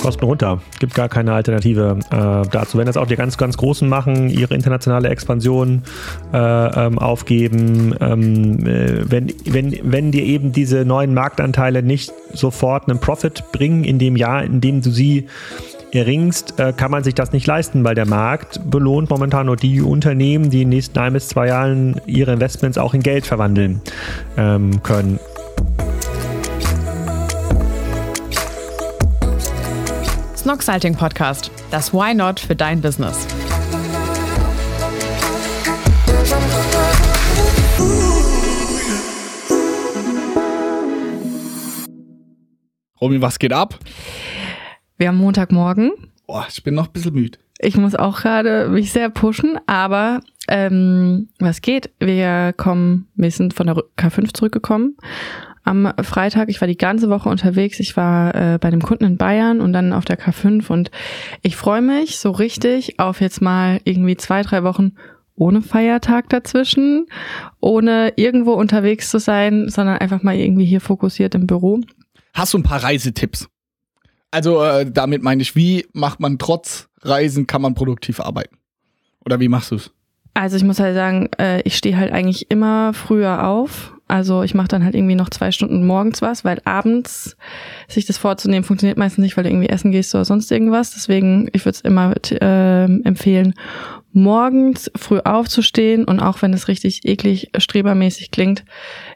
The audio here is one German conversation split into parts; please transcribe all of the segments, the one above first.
Kosten runter. Gibt gar keine Alternative äh, dazu. Wenn das auch die ganz, ganz Großen machen, ihre internationale Expansion äh, ähm, aufgeben, ähm, äh, wenn, wenn, wenn dir eben diese neuen Marktanteile nicht sofort einen Profit bringen in dem Jahr, in dem du sie erringst, äh, kann man sich das nicht leisten, weil der Markt belohnt momentan nur die Unternehmen, die in den nächsten ein bis zwei Jahren ihre Investments auch in Geld verwandeln ähm, können. Snoxalting Podcast, das Why Not für dein Business. Romy, was geht ab? Wir haben Montagmorgen. Boah, ich bin noch ein bisschen müde. Ich muss auch gerade mich sehr pushen, aber ähm, was geht? Wir kommen, wir sind von der K5 zurückgekommen am Freitag. Ich war die ganze Woche unterwegs. Ich war äh, bei dem Kunden in Bayern und dann auf der K5 und ich freue mich so richtig auf jetzt mal irgendwie zwei, drei Wochen ohne Feiertag dazwischen, ohne irgendwo unterwegs zu sein, sondern einfach mal irgendwie hier fokussiert im Büro. Hast du ein paar Reisetipps? Also äh, damit meine ich, wie macht man trotz Reisen, kann man produktiv arbeiten? Oder wie machst du es? Also ich muss halt sagen, äh, ich stehe halt eigentlich immer früher auf. Also ich mache dann halt irgendwie noch zwei Stunden morgens was, weil abends sich das vorzunehmen funktioniert meistens nicht, weil du irgendwie essen gehst oder sonst irgendwas. Deswegen, ich würde es immer äh, empfehlen, morgens früh aufzustehen und auch wenn es richtig eklig strebermäßig klingt,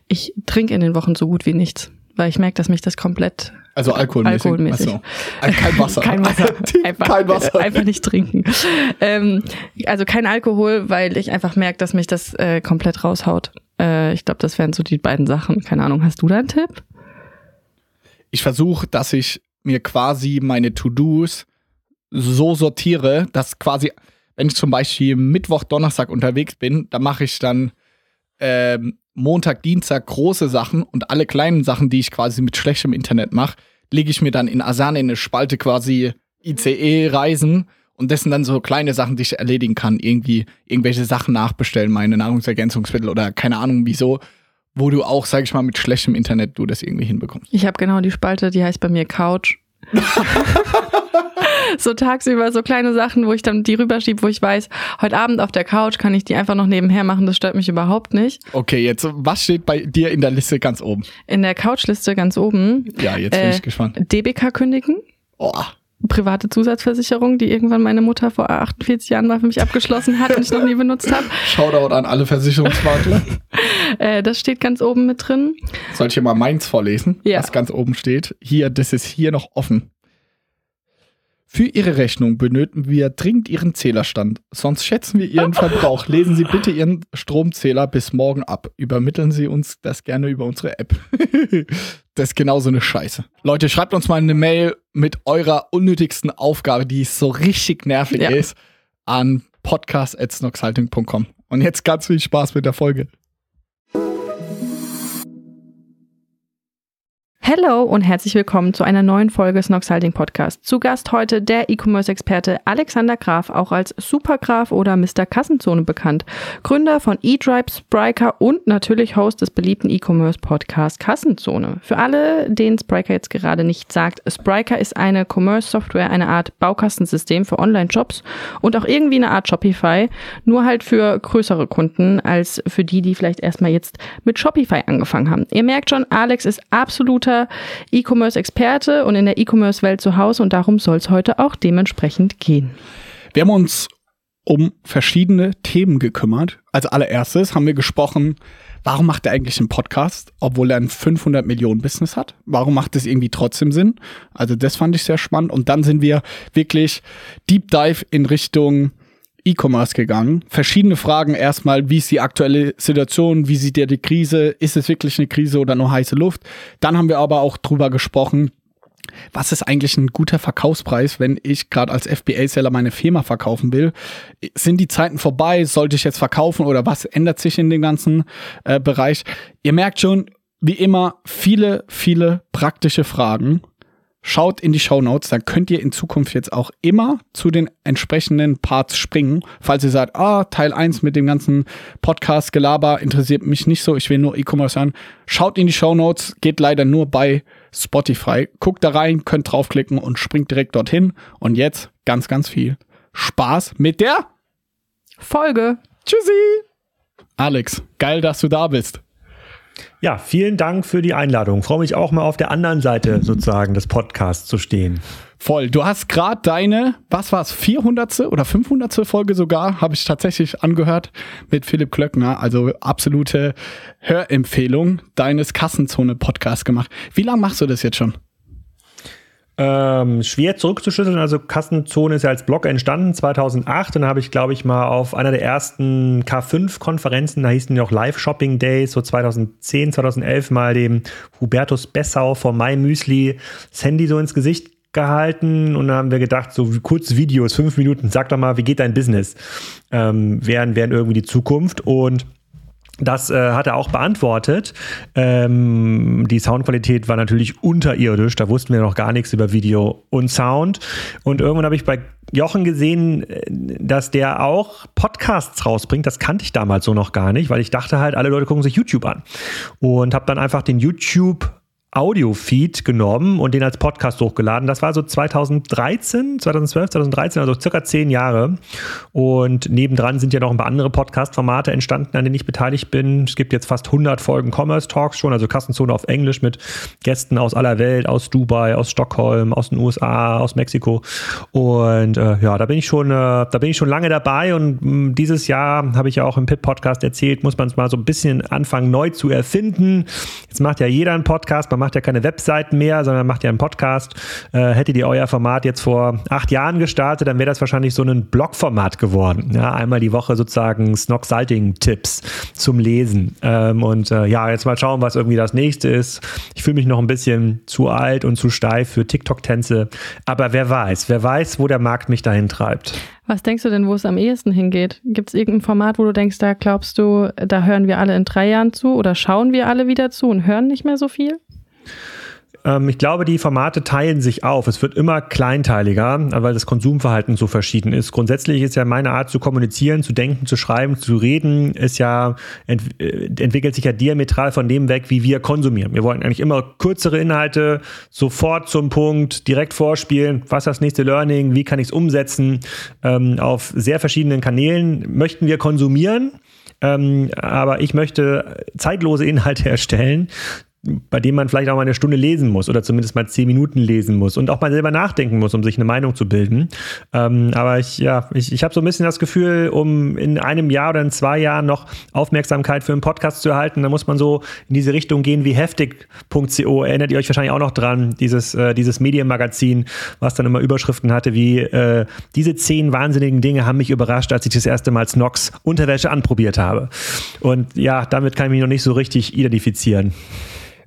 ich trinke in den Wochen so gut wie nichts, weil ich merke, dass mich das komplett also alkoholmäßig. Alkoholmäßig. So. Kein Wasser. kein Wasser. Einfach, kein Wasser. Einfach nicht trinken. Ähm, also kein Alkohol, weil ich einfach merke, dass mich das äh, komplett raushaut. Äh, ich glaube, das wären so die beiden Sachen. Keine Ahnung. Hast du da einen Tipp? Ich versuche, dass ich mir quasi meine To-Dos so sortiere, dass quasi, wenn ich zum Beispiel Mittwoch, Donnerstag unterwegs bin, dann mache ich dann ähm, Montag, Dienstag große Sachen und alle kleinen Sachen, die ich quasi mit schlechtem Internet mache, lege ich mir dann in Asan in eine Spalte quasi ICE-Reisen und das sind dann so kleine Sachen, die ich erledigen kann. Irgendwie irgendwelche Sachen nachbestellen, meine Nahrungsergänzungsmittel oder keine Ahnung wieso, wo du auch, sag ich mal, mit schlechtem Internet du das irgendwie hinbekommst. Ich habe genau die Spalte, die heißt bei mir Couch. so tagsüber so kleine Sachen, wo ich dann die rüberschiebe, wo ich weiß, heute Abend auf der Couch kann ich die einfach noch nebenher machen, das stört mich überhaupt nicht. Okay, jetzt, was steht bei dir in der Liste ganz oben? In der Couchliste ganz oben. Ja, jetzt bin äh, ich gespannt. DBK kündigen. Oh. Private Zusatzversicherung, die irgendwann meine Mutter vor 48 Jahren mal für mich abgeschlossen hat und ich noch nie benutzt habe. Shoutout an alle Versicherungsmakler. äh, das steht ganz oben mit drin. Soll ich hier mal meins vorlesen, ja. was ganz oben steht? Hier, das ist hier noch offen. Für Ihre Rechnung benötigen wir dringend Ihren Zählerstand. Sonst schätzen wir Ihren Verbrauch. Lesen Sie bitte Ihren Stromzähler bis morgen ab. Übermitteln Sie uns das gerne über unsere App. das ist genauso eine Scheiße. Leute, schreibt uns mal eine Mail mit eurer unnötigsten Aufgabe, die so richtig nervig ja. ist, an podcast.snoxhalting.com. Und jetzt ganz viel Spaß mit der Folge. Hallo und herzlich willkommen zu einer neuen Folge Snoxhalding Podcast. Zu Gast heute der E-Commerce-Experte Alexander Graf, auch als Supergraf oder Mr. Kassenzone bekannt. Gründer von eDrive, Spriker und natürlich Host des beliebten E-Commerce-Podcasts Kassenzone. Für alle, denen Spriker jetzt gerade nicht sagt, Spriker ist eine Commerce-Software, eine Art Baukastensystem für Online-Shops und auch irgendwie eine Art Shopify, nur halt für größere Kunden als für die, die vielleicht erstmal jetzt mit Shopify angefangen haben. Ihr merkt schon, Alex ist absoluter absoluter E-Commerce-Experte und in der E-Commerce-Welt zu Hause und darum soll es heute auch dementsprechend gehen. Wir haben uns um verschiedene Themen gekümmert. Als allererstes haben wir gesprochen, warum macht er eigentlich einen Podcast, obwohl er ein 500 Millionen Business hat? Warum macht es irgendwie trotzdem Sinn? Also das fand ich sehr spannend. Und dann sind wir wirklich Deep Dive in Richtung E-Commerce gegangen. Verschiedene Fragen. Erstmal, wie ist die aktuelle Situation? Wie sieht ihr die Krise? Ist es wirklich eine Krise oder nur heiße Luft? Dann haben wir aber auch drüber gesprochen, was ist eigentlich ein guter Verkaufspreis, wenn ich gerade als FBA-Seller meine Firma verkaufen will? Sind die Zeiten vorbei? Sollte ich jetzt verkaufen oder was ändert sich in dem ganzen äh, Bereich? Ihr merkt schon, wie immer, viele, viele praktische Fragen Schaut in die Show Notes, dann könnt ihr in Zukunft jetzt auch immer zu den entsprechenden Parts springen. Falls ihr sagt, ah, Teil 1 mit dem ganzen Podcast-Gelaber interessiert mich nicht so, ich will nur E-Commerce hören. Schaut in die Show Notes, geht leider nur bei Spotify. Guckt da rein, könnt draufklicken und springt direkt dorthin. Und jetzt ganz, ganz viel Spaß mit der Folge. Tschüssi! Alex, geil, dass du da bist. Ja, vielen Dank für die Einladung. freue mich auch mal auf der anderen Seite sozusagen des Podcasts zu stehen. Voll. Du hast gerade deine, was war es, 400. oder 500. Folge sogar, habe ich tatsächlich angehört mit Philipp Klöckner. Also absolute Hörempfehlung deines Kassenzone-Podcasts gemacht. Wie lange machst du das jetzt schon? Ähm, schwer zurückzuschütteln. Also Kassenzone ist ja als Blog entstanden 2008 und da habe ich, glaube ich, mal auf einer der ersten K5-Konferenzen, da hießen ja auch Live-Shopping Days, so 2010, 2011 mal dem Hubertus Bessau von My Müsli das Handy so ins Gesicht gehalten und dann haben wir gedacht, so kurze Videos, fünf Minuten, sag doch mal, wie geht dein Business? Ähm, wären, wären irgendwie die Zukunft und das äh, hat er auch beantwortet. Ähm, die Soundqualität war natürlich unterirdisch. Da wussten wir noch gar nichts über Video und Sound. Und irgendwann habe ich bei Jochen gesehen, äh, dass der auch Podcasts rausbringt. Das kannte ich damals so noch gar nicht, weil ich dachte halt, alle Leute gucken sich YouTube an. Und habe dann einfach den YouTube Audio-Feed genommen und den als Podcast hochgeladen. Das war so 2013, 2012, 2013, also circa zehn Jahre. Und nebendran sind ja noch ein paar andere Podcast-Formate entstanden, an denen ich beteiligt bin. Es gibt jetzt fast 100 Folgen Commerce Talks schon, also Kassenzone auf Englisch mit Gästen aus aller Welt, aus Dubai, aus Stockholm, aus den USA, aus Mexiko. Und äh, ja, da bin ich schon, äh, da bin ich schon lange dabei. Und mh, mm, dieses Jahr habe ich ja auch im Pip-Podcast erzählt, muss man es mal so ein bisschen anfangen neu zu erfinden. Jetzt macht ja jeder einen Podcast. Man macht ja keine Webseiten mehr, sondern macht ja einen Podcast. Äh, hättet ihr euer Format jetzt vor acht Jahren gestartet, dann wäre das wahrscheinlich so ein Blogformat geworden. Ja, einmal die Woche sozusagen Snock Salting Tipps zum Lesen. Ähm, und äh, ja, jetzt mal schauen, was irgendwie das nächste ist. Ich fühle mich noch ein bisschen zu alt und zu steif für TikTok-Tänze. Aber wer weiß, wer weiß, wo der Markt mich dahin treibt. Was denkst du denn, wo es am ehesten hingeht? Gibt es irgendein Format, wo du denkst, da glaubst du, da hören wir alle in drei Jahren zu oder schauen wir alle wieder zu und hören nicht mehr so viel? Ähm, ich glaube, die Formate teilen sich auf. Es wird immer kleinteiliger, weil das Konsumverhalten so verschieden ist. Grundsätzlich ist ja meine Art zu kommunizieren, zu denken, zu schreiben, zu reden, ist ja, ent äh, entwickelt sich ja diametral von dem weg, wie wir konsumieren. Wir wollen eigentlich immer kürzere Inhalte, sofort zum Punkt, direkt vorspielen. Was ist das nächste Learning? Wie kann ich es umsetzen? Ähm, auf sehr verschiedenen Kanälen möchten wir konsumieren. Ähm, aber ich möchte zeitlose Inhalte erstellen, bei dem man vielleicht auch mal eine Stunde lesen muss oder zumindest mal zehn Minuten lesen muss und auch mal selber nachdenken muss, um sich eine Meinung zu bilden. Ähm, aber ich, ja, ich, ich habe so ein bisschen das Gefühl, um in einem Jahr oder in zwei Jahren noch Aufmerksamkeit für einen Podcast zu erhalten, da muss man so in diese Richtung gehen wie heftig.co. Erinnert ihr euch wahrscheinlich auch noch dran, dieses, äh, dieses Medienmagazin, was dann immer Überschriften hatte wie äh, diese zehn wahnsinnigen Dinge haben mich überrascht, als ich das erste Mal Snox Unterwäsche anprobiert habe. Und ja, damit kann ich mich noch nicht so richtig identifizieren.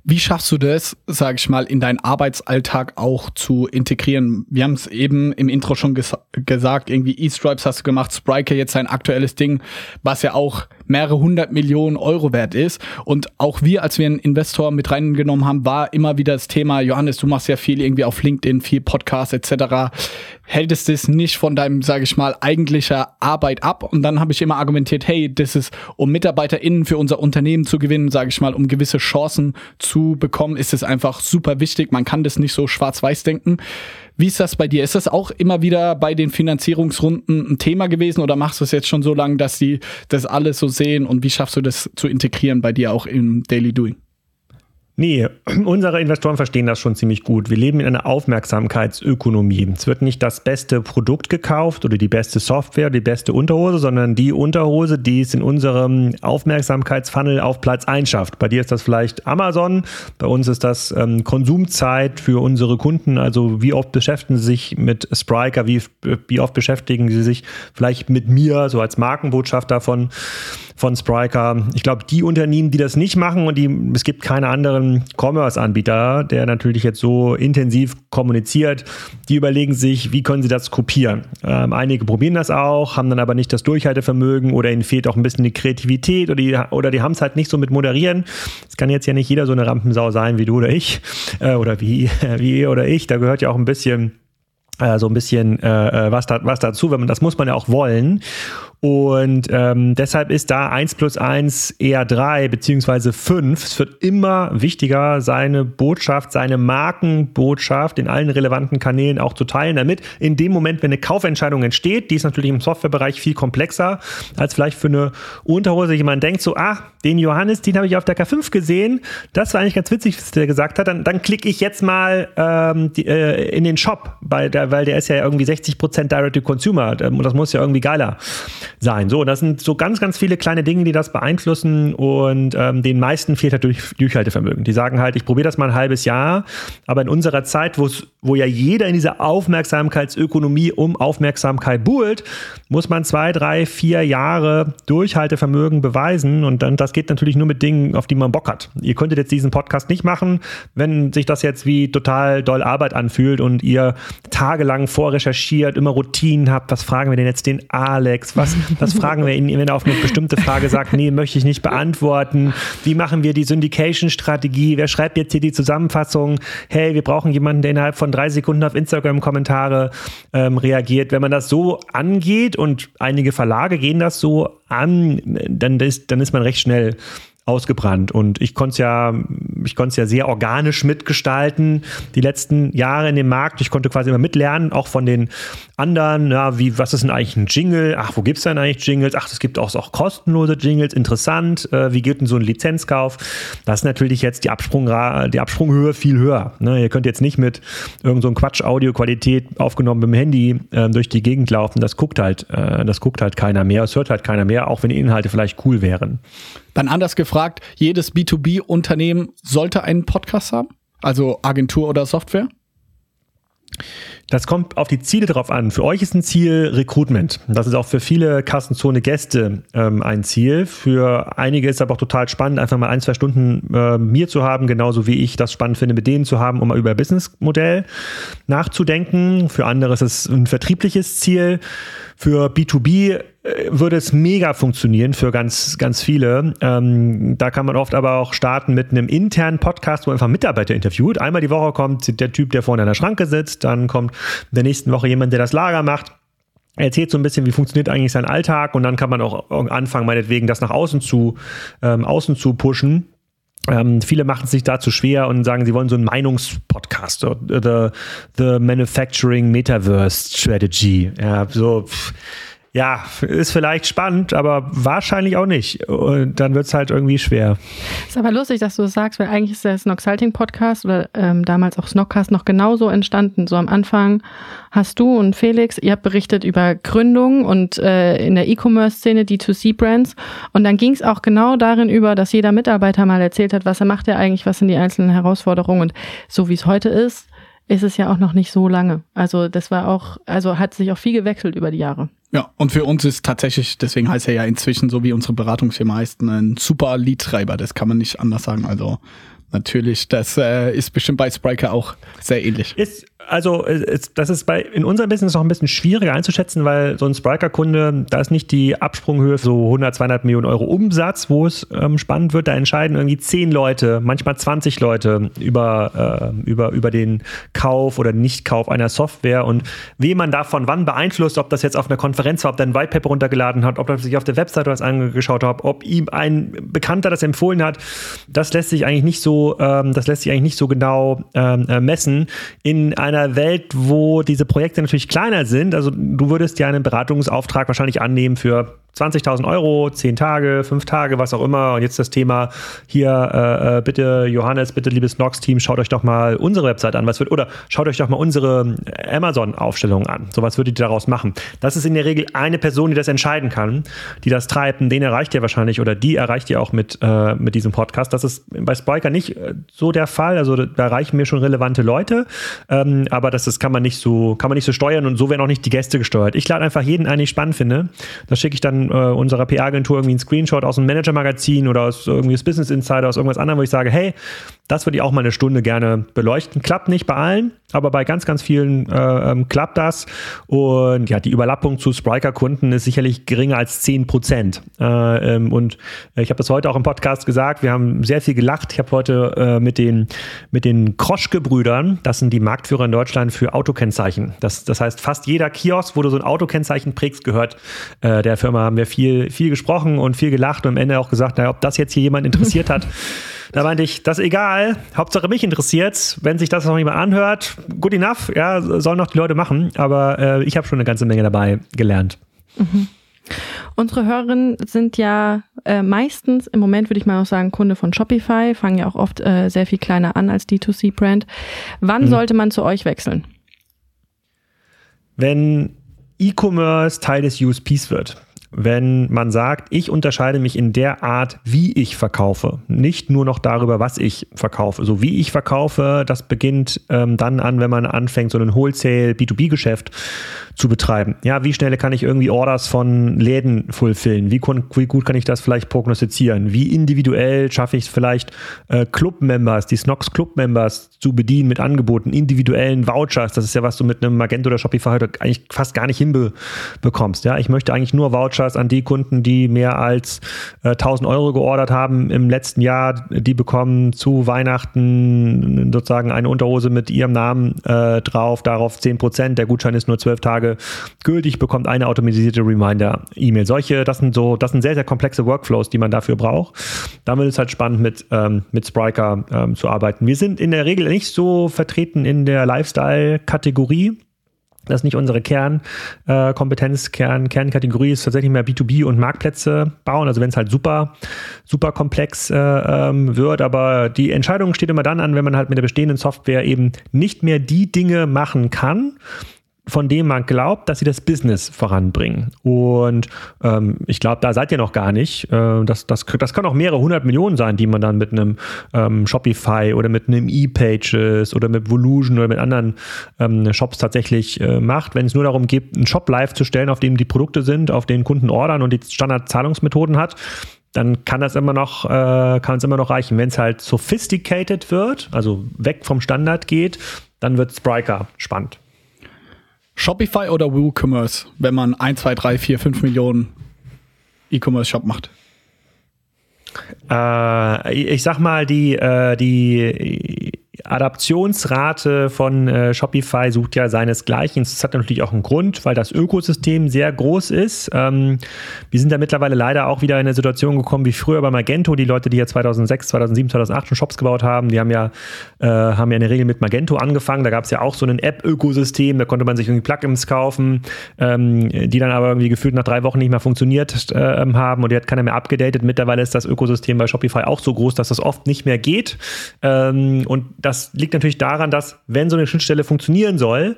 Wie schaffst du das, sage ich mal, in deinen Arbeitsalltag auch zu integrieren? Wir haben es eben im Intro schon ges gesagt, irgendwie E-Stripes hast du gemacht, Spriker jetzt sein aktuelles Ding, was ja auch mehrere hundert Millionen Euro wert ist. Und auch wir, als wir einen Investor mit reingenommen haben, war immer wieder das Thema, Johannes, du machst ja viel irgendwie auf LinkedIn, viel Podcast etc. Hältest es nicht von deinem, sage ich mal, eigentlicher Arbeit ab? Und dann habe ich immer argumentiert, hey, das ist, um MitarbeiterInnen für unser Unternehmen zu gewinnen, sage ich mal, um gewisse Chancen zu bekommen, ist es einfach super wichtig. Man kann das nicht so schwarz-weiß denken. Wie ist das bei dir? Ist das auch immer wieder bei den Finanzierungsrunden ein Thema gewesen oder machst du es jetzt schon so lange, dass die das alles so sehen und wie schaffst du das zu integrieren bei dir auch im Daily Doing? Nee, unsere Investoren verstehen das schon ziemlich gut. Wir leben in einer Aufmerksamkeitsökonomie. Es wird nicht das beste Produkt gekauft oder die beste Software, die beste Unterhose, sondern die Unterhose, die es in unserem Aufmerksamkeitsfunnel auf Platz 1 schafft. Bei dir ist das vielleicht Amazon, bei uns ist das ähm, Konsumzeit für unsere Kunden. Also wie oft beschäftigen sie sich mit Spriker, wie, wie oft beschäftigen sie sich vielleicht mit mir, so als Markenbotschafter von von Spriker. Ich glaube, die Unternehmen, die das nicht machen und die, es gibt keine anderen Commerce-Anbieter, der natürlich jetzt so intensiv kommuniziert, die überlegen sich, wie können sie das kopieren. Ähm, einige probieren das auch, haben dann aber nicht das Durchhaltevermögen oder ihnen fehlt auch ein bisschen die Kreativität oder die, oder die haben es halt nicht so mit Moderieren. Es kann jetzt ja nicht jeder so eine Rampensau sein wie du oder ich äh, oder wie, wie ihr oder ich. Da gehört ja auch ein bisschen äh, so ein bisschen äh, äh, was, da, was dazu, wenn man das muss man ja auch wollen. Und ähm, deshalb ist da 1 plus 1 eher 3 beziehungsweise 5. Es wird immer wichtiger, seine Botschaft, seine Markenbotschaft in allen relevanten Kanälen auch zu teilen, damit in dem Moment, wenn eine Kaufentscheidung entsteht, die ist natürlich im Softwarebereich viel komplexer als vielleicht für eine Unterhose. Jemand denkt so, ah, den Johannes, den habe ich auf der K5 gesehen. Das war eigentlich ganz witzig, was der gesagt hat. Dann, dann klicke ich jetzt mal ähm, die, äh, in den Shop, bei der, weil der ist ja irgendwie 60% Direct-to-Consumer und das muss ja irgendwie geiler sein. So, das sind so ganz, ganz viele kleine Dinge, die das beeinflussen und ähm, den meisten fehlt halt durch, Durchhaltevermögen. Die sagen halt, ich probiere das mal ein halbes Jahr, aber in unserer Zeit, wo ja jeder in dieser Aufmerksamkeitsökonomie um Aufmerksamkeit buhlt, muss man zwei, drei, vier Jahre Durchhaltevermögen beweisen und dann das geht natürlich nur mit Dingen, auf die man Bock hat. Ihr könntet jetzt diesen Podcast nicht machen, wenn sich das jetzt wie total doll Arbeit anfühlt und ihr tagelang vorrecherchiert, immer Routinen habt. Was fragen wir denn jetzt den Alex? Was das fragen wir ihn, wenn er auf eine bestimmte Frage sagt, nee, möchte ich nicht beantworten. Wie machen wir die Syndication-Strategie? Wer schreibt jetzt hier die Zusammenfassung? Hey, wir brauchen jemanden, der innerhalb von drei Sekunden auf Instagram-Kommentare ähm, reagiert. Wenn man das so angeht und einige Verlage gehen das so an, dann ist, dann ist man recht schnell ausgebrannt. Und ich konnte es ja, ich konnte es ja sehr organisch mitgestalten, die letzten Jahre in dem Markt. Ich konnte quasi immer mitlernen, auch von den anderen, ja, wie, was ist denn eigentlich ein Jingle? Ach, wo gibt's denn eigentlich Jingles? Ach, es gibt auch, auch kostenlose Jingles, interessant. Äh, wie geht denn so ein Lizenzkauf? Das ist natürlich jetzt die, Absprung, die Absprunghöhe viel höher. Ne? Ihr könnt jetzt nicht mit irgendeinem so Quatsch Audioqualität aufgenommen mit dem Handy äh, durch die Gegend laufen. Das guckt halt, äh, das guckt halt keiner mehr. Es hört halt keiner mehr, auch wenn die Inhalte vielleicht cool wären. Dann anders gefragt, jedes B2B-Unternehmen sollte einen Podcast haben? Also Agentur oder Software? Das kommt auf die Ziele drauf an. Für euch ist ein Ziel Recruitment. Das ist auch für viele Kassenzone-Gäste ähm, ein Ziel. Für einige ist es aber auch total spannend, einfach mal ein, zwei Stunden äh, mir zu haben, genauso wie ich das spannend finde, mit denen zu haben, um mal über Businessmodell nachzudenken. Für andere ist es ein vertriebliches Ziel. Für B2B äh, würde es mega funktionieren für ganz, ganz viele. Ähm, da kann man oft aber auch starten mit einem internen Podcast, wo einfach Mitarbeiter interviewt. Einmal die Woche kommt der Typ, der vorne an der Schranke sitzt, dann kommt in der nächsten Woche jemand, der das Lager macht. Er erzählt so ein bisschen, wie funktioniert eigentlich sein Alltag und dann kann man auch anfangen, meinetwegen das nach außen zu, ähm, außen zu pushen. Ähm, viele machen es sich dazu schwer und sagen, sie wollen so einen Meinungspodcast, so, the, the Manufacturing Metaverse Strategy. Ja, so. Pff ja, ist vielleicht spannend, aber wahrscheinlich auch nicht. Und dann wird es halt irgendwie schwer. Ist aber lustig, dass du das sagst, weil eigentlich ist der Snoxalting Podcast oder ähm, damals auch Snockcast noch genauso entstanden. So am Anfang hast du und Felix, ihr habt berichtet über Gründung und äh, in der E-Commerce-Szene D2C-Brands. Und dann ging es auch genau darin über, dass jeder Mitarbeiter mal erzählt hat, was er macht er eigentlich, was sind die einzelnen Herausforderungen. Und so wie es heute ist, ist es ja auch noch nicht so lange. Also das war auch, also hat sich auch viel gewechselt über die Jahre. Ja, und für uns ist tatsächlich, deswegen heißt er ja inzwischen so wie unsere Beratungsfirma heißt, ein super Lead-Treiber. Das kann man nicht anders sagen. Also natürlich, das äh, ist bestimmt bei Spriker auch sehr ähnlich. Ist also das ist bei in unserem Business noch ein bisschen schwieriger einzuschätzen, weil so ein Spriker-Kunde, da ist nicht die Absprunghöhe so 100, 200 Millionen Euro Umsatz, wo es ähm, spannend wird. Da entscheiden irgendwie zehn Leute, manchmal 20 Leute über, äh, über, über den Kauf oder Nichtkauf einer Software und wie man davon wann beeinflusst, ob das jetzt auf einer Konferenz war, ob der ein White Paper runtergeladen hat, ob er sich auf der Webseite was angeschaut hat, ob ihm ein Bekannter das empfohlen hat, das lässt sich eigentlich nicht so, ähm, das lässt sich eigentlich nicht so genau ähm, äh, messen in einer Welt, wo diese Projekte natürlich kleiner sind, also du würdest ja einen Beratungsauftrag wahrscheinlich annehmen für 20.000 Euro, 10 Tage, 5 Tage, was auch immer. Und jetzt das Thema hier, äh, äh bitte Johannes, bitte liebes Nox-Team, schaut euch doch mal unsere Website an. Was wird, oder schaut euch doch mal unsere Amazon-Aufstellung an. So was würdet ihr daraus machen? Das ist in der Regel eine Person, die das entscheiden kann, die das treibt. Und den erreicht ihr wahrscheinlich oder die erreicht ihr auch mit, äh, mit diesem Podcast. Das ist bei Spiker nicht sicherlich äh, so der Fall. Also da reichen mir schon relevante Leute, ähm, aber das, das kann man nicht so, kann man nicht so steuern und so werden auch nicht die Gäste gesteuert. Ich lade einfach jeden ein, den ich spannend finde. Da schicke ich dann äh, unserer PR-Agentur irgendwie einen Screenshot aus einem Manager-Magazin oder aus irgendwie das Business Insider, aus irgendwas anderem, wo ich sage, hey, das würde ich auch mal eine Stunde gerne beleuchten. Klappt nicht bei allen, aber bei ganz, ganz vielen äh, ähm, klappt das. Und ja, die Überlappung zu Spriker-Kunden ist sicherlich geringer als 10 Prozent. Äh, ähm, und ich habe das heute auch im Podcast gesagt. Wir haben sehr viel gelacht. Ich habe heute äh, mit den, mit den Kroschke-Brüdern, das sind die Marktführer in Deutschland für Autokennzeichen. Das, das heißt, fast jeder Kiosk, wo du so ein Autokennzeichen prägst, gehört äh, der Firma. Haben wir viel, viel gesprochen und viel gelacht und am Ende auch gesagt, naja, ob das jetzt hier jemand interessiert hat. Da meinte ich, das ist egal, Hauptsache mich interessiert. Wenn sich das noch jemand anhört, good enough, ja, sollen noch die Leute machen. Aber äh, ich habe schon eine ganze Menge dabei gelernt. Mhm. Unsere Hörerinnen sind ja äh, meistens, im Moment würde ich mal auch sagen, Kunde von Shopify, fangen ja auch oft äh, sehr viel kleiner an als D2C-Brand. Wann mhm. sollte man zu euch wechseln? Wenn E-Commerce Teil des USPs wird wenn man sagt, ich unterscheide mich in der Art, wie ich verkaufe, nicht nur noch darüber, was ich verkaufe. So wie ich verkaufe, das beginnt ähm, dann an, wenn man anfängt, so ein Wholesale B2B-Geschäft zu betreiben. Ja, wie schnell kann ich irgendwie Orders von Läden fulfillen? Wie, wie gut kann ich das vielleicht prognostizieren? Wie individuell schaffe ich es vielleicht, äh, Club-Members, die Snox Club-Members zu bedienen mit Angeboten, individuellen Vouchers? Das ist ja, was du mit einem Magento oder Shopify heute eigentlich fast gar nicht hinbekommst. Ja, ich möchte eigentlich nur Vouchers an die Kunden, die mehr als äh, 1000 Euro geordert haben im letzten Jahr. Die bekommen zu Weihnachten sozusagen eine Unterhose mit ihrem Namen äh, drauf, darauf 10 Prozent. Der Gutschein ist nur 12 Tage Tage gültig, bekommt eine automatisierte Reminder-E-Mail. Solche, das sind so, das sind sehr, sehr komplexe Workflows, die man dafür braucht. Damit ist es halt spannend, mit, ähm, mit Spriker ähm, zu arbeiten. Wir sind in der Regel nicht so vertreten in der Lifestyle-Kategorie. Das ist nicht unsere Kernkompetenz, äh, Kern, Kernkategorie ist tatsächlich mehr B2B und Marktplätze bauen. Also wenn es halt super, super komplex äh, ähm, wird, aber die Entscheidung steht immer dann an, wenn man halt mit der bestehenden Software eben nicht mehr die Dinge machen kann, von dem man glaubt, dass sie das Business voranbringen. Und ähm, ich glaube, da seid ihr noch gar nicht. Äh, das, das, das kann auch mehrere hundert Millionen sein, die man dann mit einem ähm, Shopify oder mit einem E-Pages oder mit Volusion oder mit anderen ähm, Shops tatsächlich äh, macht. Wenn es nur darum geht, einen Shop live zu stellen, auf dem die Produkte sind, auf den Kunden ordern und die Standardzahlungsmethoden hat, dann kann das immer noch, äh, kann es immer noch reichen. Wenn es halt sophisticated wird, also weg vom Standard geht, dann wird Spriker spannend. Shopify oder WooCommerce, wenn man 1, 2, 3, 4, 5 Millionen E-Commerce-Shop macht? Äh, ich sag mal, die, äh, die Adaptionsrate von äh, Shopify sucht ja seinesgleichen. Das hat natürlich auch einen Grund, weil das Ökosystem sehr groß ist. Ähm, wir sind da mittlerweile leider auch wieder in eine Situation gekommen wie früher bei Magento. Die Leute, die ja 2006, 2007, 2008 schon Shops gebaut haben, die haben ja, äh, haben ja in der Regel mit Magento angefangen. Da gab es ja auch so ein App-Ökosystem, da konnte man sich irgendwie Plugins kaufen, ähm, die dann aber irgendwie gefühlt nach drei Wochen nicht mehr funktioniert äh, haben und die hat keiner mehr abgedatet. Mittlerweile ist das Ökosystem bei Shopify auch so groß, dass das oft nicht mehr geht. Ähm, und das liegt natürlich daran, dass wenn so eine Schnittstelle funktionieren soll,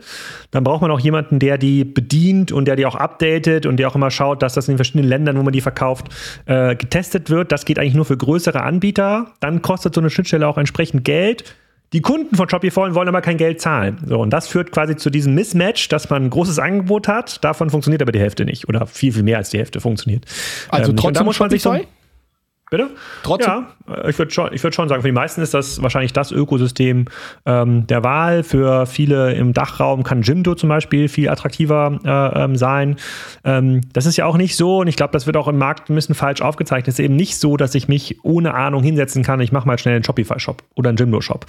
dann braucht man auch jemanden, der die bedient und der die auch updatet und der auch immer schaut, dass das in den verschiedenen Ländern, wo man die verkauft, äh, getestet wird. Das geht eigentlich nur für größere Anbieter. Dann kostet so eine Schnittstelle auch entsprechend Geld. Die Kunden von Shopify wollen aber kein Geld zahlen. So, und das führt quasi zu diesem Mismatch, dass man ein großes Angebot hat, davon funktioniert aber die Hälfte nicht. Oder viel, viel mehr als die Hälfte funktioniert. Also ähm, trotzdem muss man sich so Bitte? Trotzdem? Ja, ich würde schon, würd schon sagen, für die meisten ist das wahrscheinlich das Ökosystem ähm, der Wahl. Für viele im Dachraum kann Jimdo zum Beispiel viel attraktiver äh, ähm, sein. Ähm, das ist ja auch nicht so, und ich glaube, das wird auch im Markt ein bisschen falsch aufgezeichnet. Es ist eben nicht so, dass ich mich ohne Ahnung hinsetzen kann, ich mache mal schnell einen Shopify-Shop oder einen Jimdo-Shop.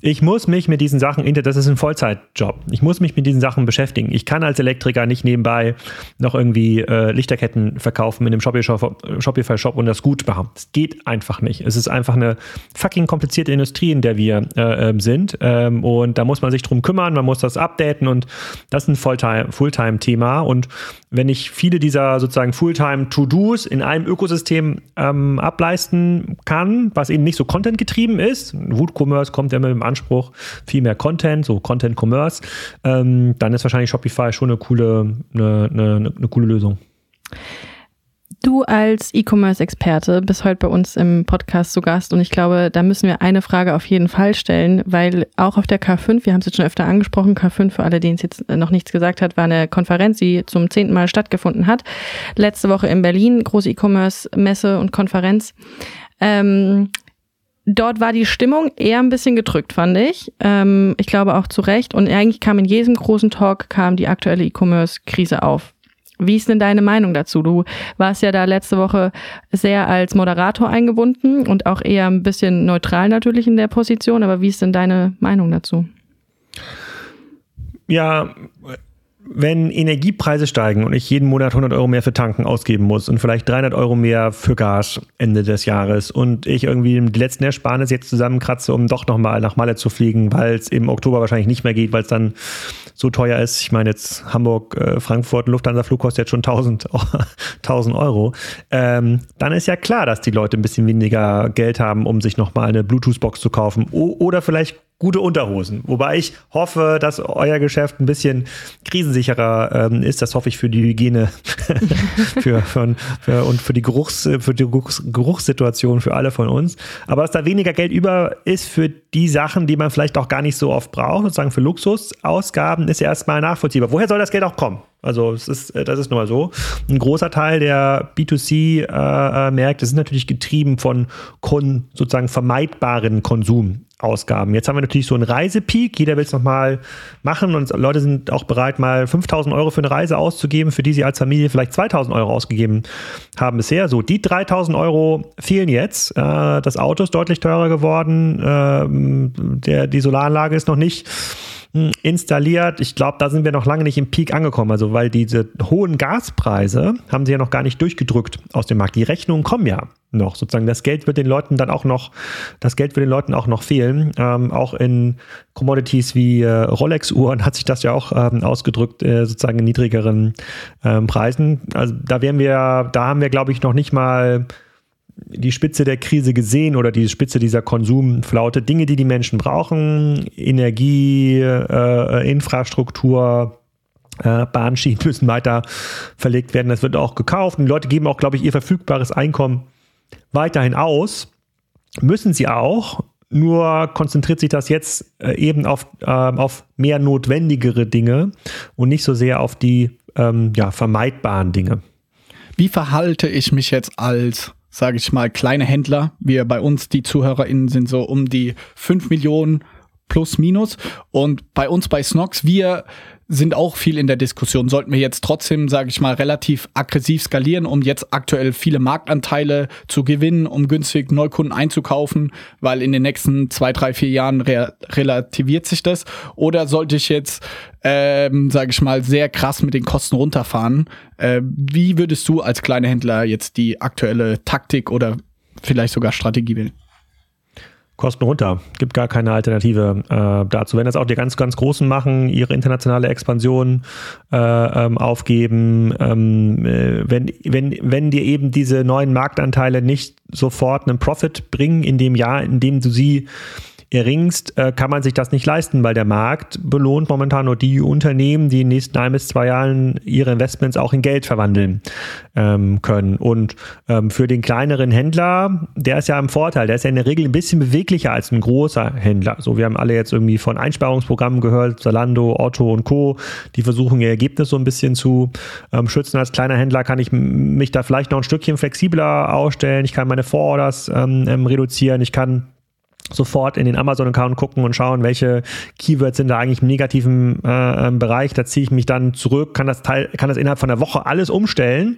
Ich muss mich mit diesen Sachen, das ist ein Vollzeitjob, ich muss mich mit diesen Sachen beschäftigen. Ich kann als Elektriker nicht nebenbei noch irgendwie äh, Lichterketten verkaufen in einem Shopify-Shop und das gut machen. Es geht einfach nicht. Es ist einfach eine fucking komplizierte Industrie, in der wir äh, ähm, sind. Ähm, und da muss man sich drum kümmern, man muss das updaten und das ist ein Fulltime-Thema. Und wenn ich viele dieser sozusagen Fulltime-To-Dos in einem Ökosystem ähm, ableisten kann, was eben nicht so Content-getrieben ist, WooCommerce kommt ja mit dem Anspruch, viel mehr Content, so Content-Commerce, ähm, dann ist wahrscheinlich Shopify schon eine coole, eine, eine, eine coole Lösung. Du als E-Commerce-Experte bist heute bei uns im Podcast zu Gast und ich glaube, da müssen wir eine Frage auf jeden Fall stellen, weil auch auf der K5, wir haben es jetzt schon öfter angesprochen, K5 für alle, denen es jetzt noch nichts gesagt hat, war eine Konferenz, die zum zehnten Mal stattgefunden hat. Letzte Woche in Berlin, große E-Commerce-Messe und Konferenz. Ähm, dort war die Stimmung eher ein bisschen gedrückt, fand ich. Ähm, ich glaube auch zu Recht. Und eigentlich kam in jedem großen Talk kam die aktuelle E-Commerce-Krise auf. Wie ist denn deine Meinung dazu? Du warst ja da letzte Woche sehr als Moderator eingebunden und auch eher ein bisschen neutral natürlich in der Position, aber wie ist denn deine Meinung dazu? Ja, wenn Energiepreise steigen und ich jeden Monat 100 Euro mehr für Tanken ausgeben muss und vielleicht 300 Euro mehr für Gas Ende des Jahres und ich irgendwie die letzten Ersparnisse jetzt zusammenkratze, um doch nochmal nach Malle zu fliegen, weil es im Oktober wahrscheinlich nicht mehr geht, weil es dann so teuer ist. Ich meine jetzt Hamburg, äh, Frankfurt, Lufthansa-Flug kostet jetzt schon 1000, 1000 Euro. Ähm, dann ist ja klar, dass die Leute ein bisschen weniger Geld haben, um sich nochmal eine Bluetooth-Box zu kaufen o oder vielleicht gute Unterhosen. Wobei ich hoffe, dass euer Geschäft ein bisschen krisensicherer ähm, ist. Das hoffe ich für die Hygiene für, für, für, und für die, Geruchs, für die Geruchs, Geruchssituation für alle von uns. Aber dass da weniger Geld über ist für die Sachen, die man vielleicht auch gar nicht so oft braucht, sozusagen für Luxusausgaben, ist ja erstmal nachvollziehbar. Woher soll das Geld auch kommen? Also es ist, äh, das ist nun mal so. Ein großer Teil der B2C-Märkte äh, sind natürlich getrieben von kon sozusagen vermeidbaren Konsumausgaben. Jetzt haben wir natürlich so einen Reisepeak. Jeder will es nochmal machen und Leute sind auch bereit, mal 5000 Euro für eine Reise auszugeben, für die sie als Familie vielleicht 2000 Euro ausgegeben haben bisher. So, die 3000 Euro fehlen jetzt. Äh, das Auto ist deutlich teurer geworden. Ähm, der, die Solaranlage ist noch nicht installiert. Ich glaube, da sind wir noch lange nicht im Peak angekommen. Also, weil diese hohen Gaspreise haben sie ja noch gar nicht durchgedrückt aus dem Markt. Die Rechnungen kommen ja noch. Sozusagen das Geld wird den Leuten dann auch noch, das Geld wird den Leuten auch noch fehlen. Ähm, auch in Commodities wie äh, Rolex-Uhren hat sich das ja auch ähm, ausgedrückt, äh, sozusagen in niedrigeren ähm, Preisen. Also da wären wir, da haben wir, glaube ich, noch nicht mal die Spitze der Krise gesehen oder die Spitze dieser Konsumflaute. Dinge, die die Menschen brauchen, Energie, äh, Infrastruktur, äh, Bahnschienen müssen weiter verlegt werden. Das wird auch gekauft. Und die Leute geben auch, glaube ich, ihr verfügbares Einkommen weiterhin aus. Müssen sie auch. Nur konzentriert sich das jetzt äh, eben auf, äh, auf mehr notwendigere Dinge und nicht so sehr auf die ähm, ja, vermeidbaren Dinge. Wie verhalte ich mich jetzt als sage ich mal, kleine Händler. Wir bei uns, die ZuhörerInnen sind so um die 5 Millionen plus minus. Und bei uns bei Snox, wir sind auch viel in der Diskussion. Sollten wir jetzt trotzdem, sage ich mal, relativ aggressiv skalieren, um jetzt aktuell viele Marktanteile zu gewinnen, um günstig Neukunden einzukaufen, weil in den nächsten zwei, drei, vier Jahren re relativiert sich das? Oder sollte ich jetzt, ähm, sage ich mal, sehr krass mit den Kosten runterfahren? Äh, wie würdest du als kleiner Händler jetzt die aktuelle Taktik oder vielleicht sogar Strategie wählen? Kosten runter. Gibt gar keine Alternative äh, dazu. Wenn das auch die ganz, ganz Großen machen, ihre internationale Expansion äh, ähm, aufgeben, ähm, äh, wenn, wenn, wenn dir eben diese neuen Marktanteile nicht sofort einen Profit bringen in dem Jahr, in dem du sie erringst, äh, kann man sich das nicht leisten, weil der Markt belohnt momentan nur die Unternehmen, die in den nächsten ein bis zwei Jahren ihre Investments auch in Geld verwandeln ähm, können. Und ähm, für den kleineren Händler, der ist ja im Vorteil, der ist ja in der Regel ein bisschen beweglicher als ein großer Händler. So, wir haben alle jetzt irgendwie von Einsparungsprogrammen gehört, Zalando, Otto und Co., die versuchen ihr Ergebnis so ein bisschen zu ähm, schützen. Als kleiner Händler kann ich mich da vielleicht noch ein Stückchen flexibler ausstellen. Ich kann meine Vororders ähm, ähm reduzieren. Ich kann sofort in den Amazon-Account gucken und schauen, welche Keywords sind da eigentlich im negativen äh, ähm, Bereich. Da ziehe ich mich dann zurück, kann das Teil, kann das innerhalb von einer Woche alles umstellen,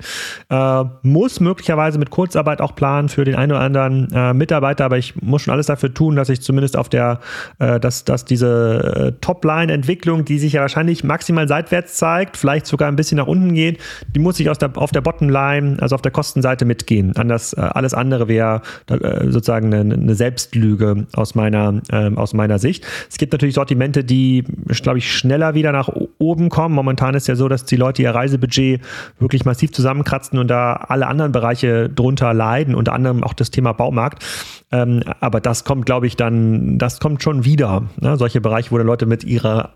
äh, muss möglicherweise mit Kurzarbeit auch planen für den einen oder anderen äh, Mitarbeiter, aber ich muss schon alles dafür tun, dass ich zumindest auf der, äh, dass, dass diese äh, Topline-Entwicklung, die sich ja wahrscheinlich maximal seitwärts zeigt, vielleicht sogar ein bisschen nach unten geht, die muss ich aus der, auf der Bottomline, also auf der Kostenseite mitgehen. Anders, äh, alles andere wäre sozusagen eine, eine Selbstlüge aus meiner, ähm, aus meiner Sicht. Es gibt natürlich Sortimente, die, glaube ich, schneller wieder nach oben kommen. Momentan ist ja so, dass die Leute ihr Reisebudget wirklich massiv zusammenkratzen und da alle anderen Bereiche drunter leiden, unter anderem auch das Thema Baumarkt. Ähm, aber das kommt, glaube ich, dann, das kommt schon wieder. Ne? Solche Bereiche, wo dann Leute mit ihrer,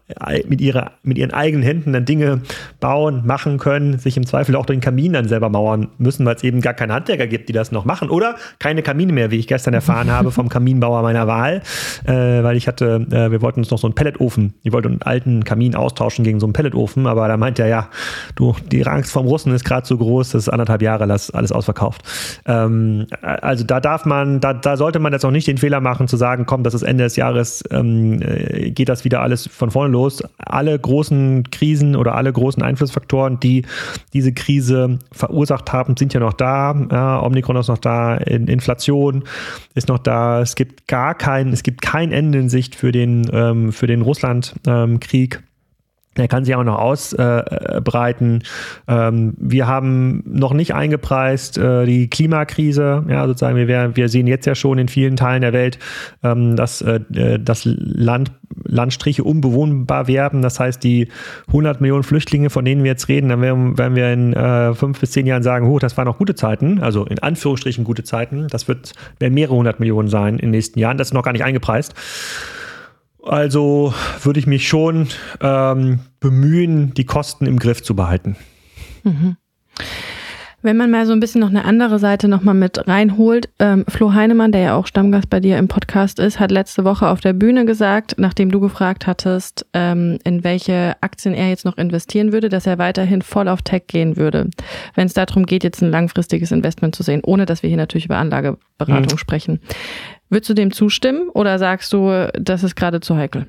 mit ihrer, mit ihren eigenen Händen dann Dinge bauen, machen können, sich im Zweifel auch den Kamin dann selber mauern müssen, weil es eben gar keine Handwerker gibt, die das noch machen. Oder keine Kamine mehr, wie ich gestern erfahren habe vom Kaminbauer meiner Wahl, äh, weil ich hatte, äh, wir wollten uns noch so einen Pelletofen, ich wollte einen alten Kamin austauschen gegen so einen Pelletofen, aber da meint er, ja, du, die Angst vom Russen ist gerade so groß, das ist anderthalb Jahre alles ausverkauft. Ähm, also da darf man, da, da sollte man jetzt auch nicht den Fehler machen, zu sagen, komm, das ist Ende des Jahres, ähm, äh, geht das wieder alles von vorne los. Alle großen Krisen oder alle großen Einflussfaktoren, die diese Krise verursacht haben, sind ja noch da. Ja, Omikron ist noch da, Inflation ist noch da. Es gibt gar kein, es gibt kein Ende in Sicht für den, ähm, für den Russland-Krieg. Er kann sich auch noch ausbreiten. Ähm, wir haben noch nicht eingepreist äh, die Klimakrise. Ja, sozusagen, wir, wir sehen jetzt ja schon in vielen Teilen der Welt, ähm, dass äh, das Land, Landstriche unbewohnbar werden. Das heißt, die 100 Millionen Flüchtlinge, von denen wir jetzt reden, dann werden, wir in äh, fünf bis zehn Jahren sagen, oh, das waren noch gute Zeiten, also in Anführungsstrichen gute Zeiten. Das wird, mehrere hundert Millionen sein in den nächsten Jahren. Das ist noch gar nicht eingepreist. Also würde ich mich schon ähm, bemühen, die Kosten im Griff zu behalten. Mhm. Wenn man mal so ein bisschen noch eine andere Seite nochmal mit reinholt, ähm, Flo Heinemann, der ja auch Stammgast bei dir im Podcast ist, hat letzte Woche auf der Bühne gesagt, nachdem du gefragt hattest, ähm, in welche Aktien er jetzt noch investieren würde, dass er weiterhin voll auf Tech gehen würde. Wenn es darum geht, jetzt ein langfristiges Investment zu sehen, ohne dass wir hier natürlich über Anlageberatung mhm. sprechen. Würdest du dem zustimmen oder sagst du, das ist gerade zu heikel?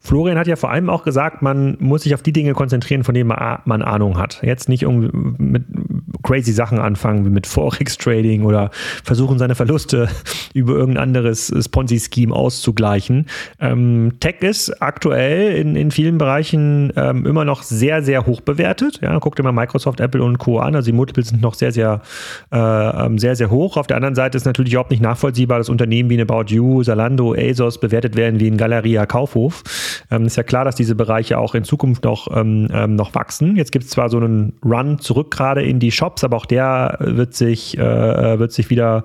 Florian hat ja vor allem auch gesagt, man muss sich auf die Dinge konzentrieren, von denen man Ahnung hat. Jetzt nicht irgendwie mit crazy Sachen anfangen, wie mit Forex-Trading oder versuchen, seine Verluste über irgendein anderes Ponzi-Scheme auszugleichen. Ähm, Tech ist aktuell in, in vielen Bereichen ähm, immer noch sehr, sehr hoch bewertet. Ja, guck dir mal Microsoft, Apple und Co. an. Also die Multiples sind noch sehr, sehr, äh, ähm, sehr, sehr hoch. Auf der anderen Seite ist natürlich überhaupt nicht nachvollziehbar, dass Unternehmen wie eine About You, Zalando, ASOS bewertet werden wie ein Galeria Kaufhof. Ähm, ist ja klar, dass diese Bereiche auch in Zukunft noch, ähm, ähm, noch wachsen. Jetzt gibt es zwar so einen Run zurück gerade in die Shops, aber auch der wird sich, äh, wird sich wieder,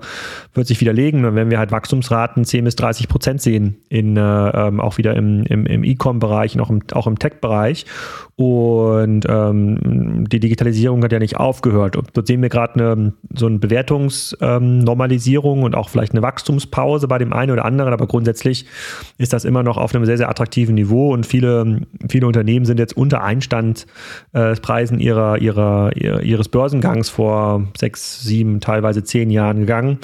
wird sich widerlegen. Dann werden wir halt Wachstumsraten 10 bis 30 Prozent sehen, in, äh, ähm, auch wieder im, im, im E-Com-Bereich und auch im, auch im Tech-Bereich. Und ähm, die Digitalisierung hat ja nicht aufgehört. Und dort sehen wir gerade so eine Bewertungsnormalisierung ähm, und auch vielleicht eine Wachstumspause bei dem einen oder anderen, aber grundsätzlich ist das immer noch auf einem sehr, sehr attraktiven Niveau und viele, viele Unternehmen sind jetzt unter Einstandpreisen äh, ihrer, ihrer, ihres Börsengangs vor sechs, sieben, teilweise zehn Jahren gegangen.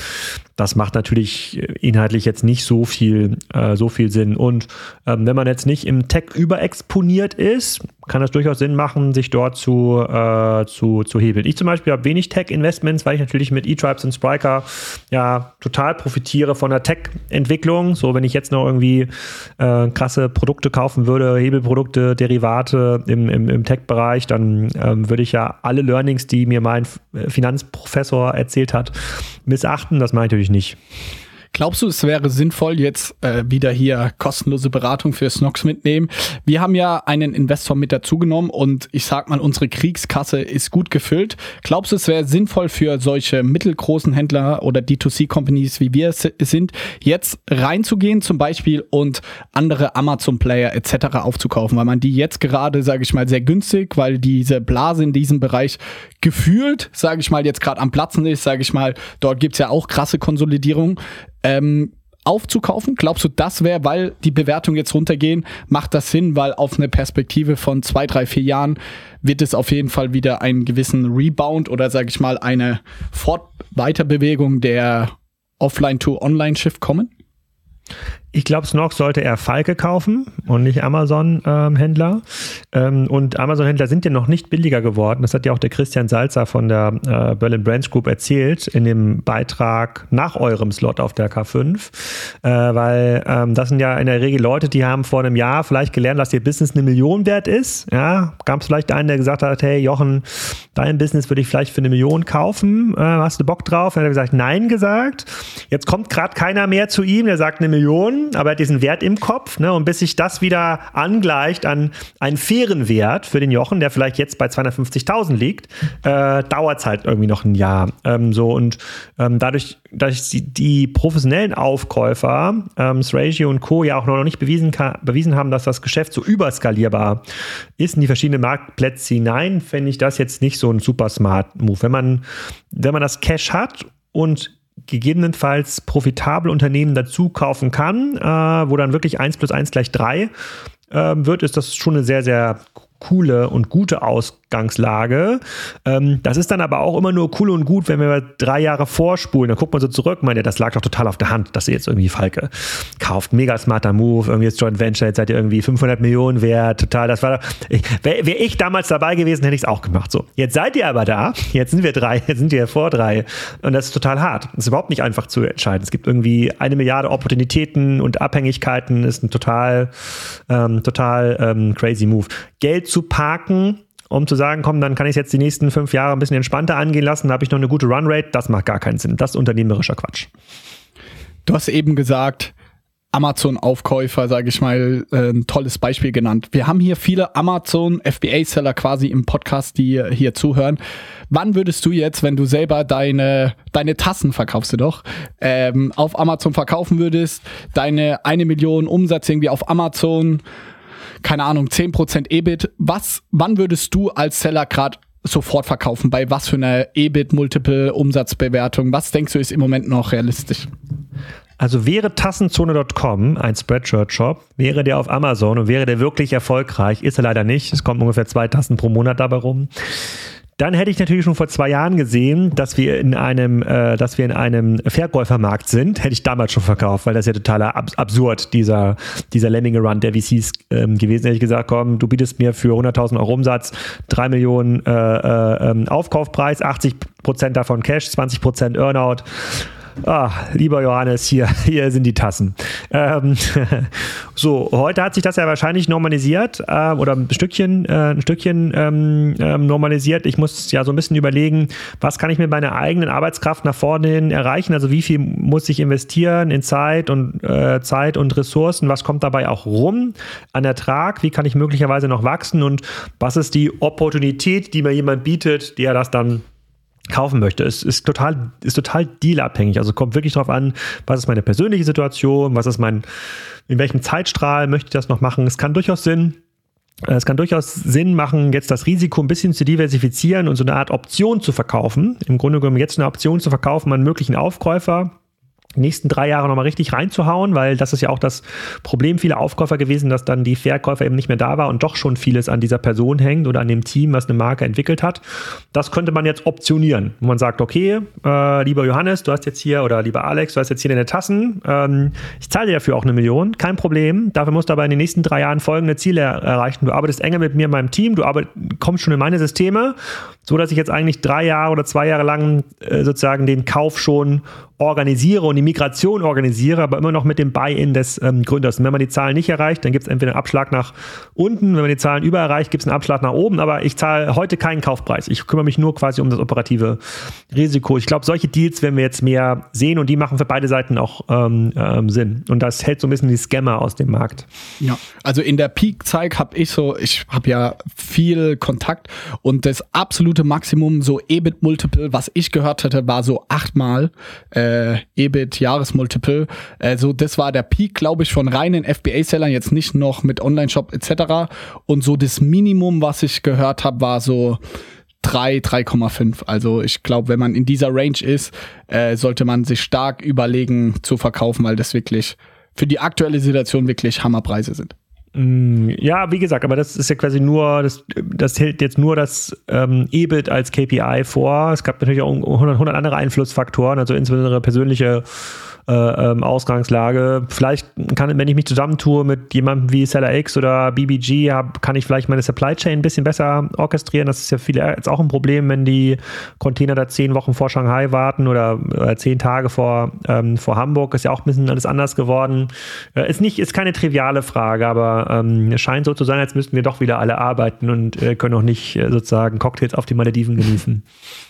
Das macht natürlich inhaltlich jetzt nicht so viel, äh, so viel Sinn. Und ähm, wenn man jetzt nicht im Tech überexponiert ist, kann das durchaus Sinn machen, sich dort zu, äh, zu, zu hebeln. Ich zum Beispiel habe wenig Tech-Investments, weil ich natürlich mit E-Tribes und Spriker ja total profitiere von der Tech-Entwicklung. So, wenn ich jetzt noch irgendwie äh, krasse Produkte kaufen würde, Hebelprodukte, Derivate im, im, im Tech-Bereich, dann ähm, würde ich ja alle Learnings, die mir mein Finanzprofessor erzählt hat, missachten. Das meine ich natürlich nicht. Glaubst du, es wäre sinnvoll, jetzt äh, wieder hier kostenlose Beratung für Snox mitnehmen? Wir haben ja einen Investor mit dazugenommen und ich sag mal, unsere Kriegskasse ist gut gefüllt. Glaubst du, es wäre sinnvoll für solche mittelgroßen Händler oder D2C-Companies, wie wir es sind, jetzt reinzugehen zum Beispiel und andere Amazon-Player etc. aufzukaufen, weil man die jetzt gerade, sage ich mal, sehr günstig, weil diese Blase in diesem Bereich gefühlt, sage ich mal, jetzt gerade am Platzen ist, sage ich mal, dort gibt's ja auch krasse Konsolidierung ähm, aufzukaufen? Glaubst du, das wäre, weil die Bewertungen jetzt runtergehen, macht das Sinn, weil auf eine Perspektive von zwei, drei, vier Jahren wird es auf jeden Fall wieder einen gewissen Rebound oder sage ich mal eine Fort Weiterbewegung der Offline-to-Online-Shift kommen? Ich glaube, Snox sollte er Falke kaufen und nicht Amazon-Händler. Ähm, und Amazon-Händler sind ja noch nicht billiger geworden. Das hat ja auch der Christian Salzer von der äh, Berlin Brands Group erzählt in dem Beitrag nach eurem Slot auf der K5. Äh, weil ähm, das sind ja in der Regel Leute, die haben vor einem Jahr vielleicht gelernt, dass ihr Business eine Million wert ist. Ja, gab es vielleicht einen, der gesagt hat, hey Jochen, dein Business würde ich vielleicht für eine Million kaufen. Äh, hast du Bock drauf? Dann hat er gesagt, nein gesagt. Jetzt kommt gerade keiner mehr zu ihm, der sagt eine Million Millionen, aber er diesen Wert im Kopf. Ne? Und bis sich das wieder angleicht an einen fairen Wert für den Jochen, der vielleicht jetzt bei 250.000 liegt, äh, dauert es halt irgendwie noch ein Jahr. Ähm, so und ähm, dadurch, dass die, die professionellen Aufkäufer, ähm, Sratio und Co. ja auch noch nicht bewiesen, bewiesen haben, dass das Geschäft so überskalierbar ist in die verschiedenen Marktplätze hinein, fände ich das jetzt nicht so ein super smart Move. Wenn man, wenn man das Cash hat und gegebenenfalls profitable Unternehmen dazu kaufen kann, äh, wo dann wirklich 1 plus 1 gleich 3 äh, wird, ist das schon eine sehr, sehr coole und gute Ausgangslage. Ähm, das ist dann aber auch immer nur cool und gut, wenn wir drei Jahre vorspulen. Dann guckt man so zurück, meint ja, das lag doch total auf der Hand, dass ihr jetzt irgendwie Falke kauft. Mega smarter Move, irgendwie jetzt Joint Venture, jetzt seid ihr irgendwie 500 Millionen wert, total. Das war, wäre wär ich damals dabei gewesen, hätte ich es auch gemacht. So, jetzt seid ihr aber da, jetzt sind wir drei, jetzt sind wir vor drei und das ist total hart. Das ist überhaupt nicht einfach zu entscheiden. Es gibt irgendwie eine Milliarde Opportunitäten und Abhängigkeiten, ist ein total, ähm, total ähm, crazy Move. Geld zu parken, um zu sagen, komm, dann kann ich es jetzt die nächsten fünf Jahre ein bisschen entspannter angehen lassen, da habe ich noch eine gute Runrate, das macht gar keinen Sinn. Das ist unternehmerischer Quatsch. Du hast eben gesagt, Amazon-Aufkäufer, sage ich mal, äh, ein tolles Beispiel genannt. Wir haben hier viele Amazon-FBA-Seller quasi im Podcast, die hier zuhören. Wann würdest du jetzt, wenn du selber deine, deine Tassen verkaufst du doch, ähm, auf Amazon verkaufen würdest, deine eine Million Umsatz irgendwie auf Amazon keine Ahnung, 10% EBIT. Was, wann würdest du als Seller gerade sofort verkaufen? Bei was für einer EBIT, Umsatzbewertung? Was denkst du ist im Moment noch realistisch? Also wäre Tassenzone.com ein Spreadshirt-Shop, wäre der auf Amazon und wäre der wirklich erfolgreich, ist er leider nicht. Es kommen ungefähr zwei Tassen pro Monat dabei rum. Dann hätte ich natürlich schon vor zwei Jahren gesehen, dass wir in einem, äh, dass wir in einem Verkäufermarkt sind. Hätte ich damals schon verkauft, weil das ja total ab absurd, dieser, dieser Lemminge-Run der VCs ähm, gewesen. Hätte ich gesagt, komm, du bietest mir für 100.000 Euro Umsatz 3 Millionen äh, äh, ähm, Aufkaufpreis, 80 Prozent davon Cash, 20 Prozent Earnout. Ah, lieber Johannes, hier, hier sind die Tassen. Ähm, so, heute hat sich das ja wahrscheinlich normalisiert äh, oder ein Stückchen, äh, ein Stückchen ähm, ähm, normalisiert. Ich muss ja so ein bisschen überlegen, was kann ich mit meiner eigenen Arbeitskraft nach vorne hin erreichen? Also wie viel muss ich investieren in Zeit und äh, Zeit und Ressourcen? Was kommt dabei auch rum an Ertrag? Wie kann ich möglicherweise noch wachsen? Und was ist die Opportunität, die mir jemand bietet, der das dann kaufen möchte. Es ist total, ist total dealabhängig. Also kommt wirklich darauf an, was ist meine persönliche Situation, was ist mein, in welchem Zeitstrahl möchte ich das noch machen. Es kann durchaus Sinn, äh, es kann durchaus Sinn machen, jetzt das Risiko ein bisschen zu diversifizieren und so eine Art Option zu verkaufen. Im Grunde genommen jetzt eine Option zu verkaufen an möglichen Aufkäufer nächsten drei Jahre nochmal richtig reinzuhauen, weil das ist ja auch das Problem vieler Aufkäufer gewesen, dass dann die Verkäufer eben nicht mehr da war und doch schon vieles an dieser Person hängt oder an dem Team, was eine Marke entwickelt hat. Das könnte man jetzt optionieren, wo man sagt, okay, äh, lieber Johannes, du hast jetzt hier oder lieber Alex, du hast jetzt hier deine Tassen, ähm, ich zahle dir dafür auch eine Million, kein Problem. Dafür musst du aber in den nächsten drei Jahren folgende Ziele erreichen. Du arbeitest enger mit mir in meinem Team, du arbeit, kommst schon in meine Systeme, so dass ich jetzt eigentlich drei Jahre oder zwei Jahre lang äh, sozusagen den Kauf schon organisiere und die Migration organisiere, aber immer noch mit dem Buy-in des ähm, Gründers. Und wenn man die Zahlen nicht erreicht, dann gibt es entweder einen Abschlag nach unten, wenn man die Zahlen über erreicht, gibt es einen Abschlag nach oben, aber ich zahle heute keinen Kaufpreis. Ich kümmere mich nur quasi um das operative Risiko. Ich glaube, solche Deals werden wir jetzt mehr sehen und die machen für beide Seiten auch ähm, ähm, Sinn. Und das hält so ein bisschen die Scammer aus dem Markt. Ja, also in der Peak-Zeit habe ich so, ich habe ja viel Kontakt und das absolute Maximum, so EBIT-Multiple, was ich gehört hatte, war so achtmal. Äh, äh, EBIT-Jahresmultiple. Also das war der Peak, glaube ich, von reinen FBA-Sellern, jetzt nicht noch mit Online-Shop etc. Und so das Minimum, was ich gehört habe, war so 3, 3,5. Also ich glaube, wenn man in dieser Range ist, äh, sollte man sich stark überlegen zu verkaufen, weil das wirklich für die aktuelle Situation wirklich Hammerpreise sind. Mm, ja, wie gesagt, aber das ist ja quasi nur, das, das hält jetzt nur das ähm, EBIT als KPI vor. Es gab natürlich auch 100, 100 andere Einflussfaktoren, also insbesondere persönliche äh, ähm, Ausgangslage. Vielleicht kann, wenn ich mich zusammentue mit jemandem wie Seller X oder BBG, hab, kann ich vielleicht meine Supply Chain ein bisschen besser orchestrieren. Das ist ja viele jetzt auch ein Problem, wenn die Container da zehn Wochen vor Shanghai warten oder, oder zehn Tage vor, ähm, vor Hamburg. Ist ja auch ein bisschen alles anders geworden. Äh, ist nicht, ist keine triviale Frage, aber aber ähm, es scheint so zu sein, als müssten wir doch wieder alle arbeiten und äh, können auch nicht äh, sozusagen Cocktails auf die Malediven genießen.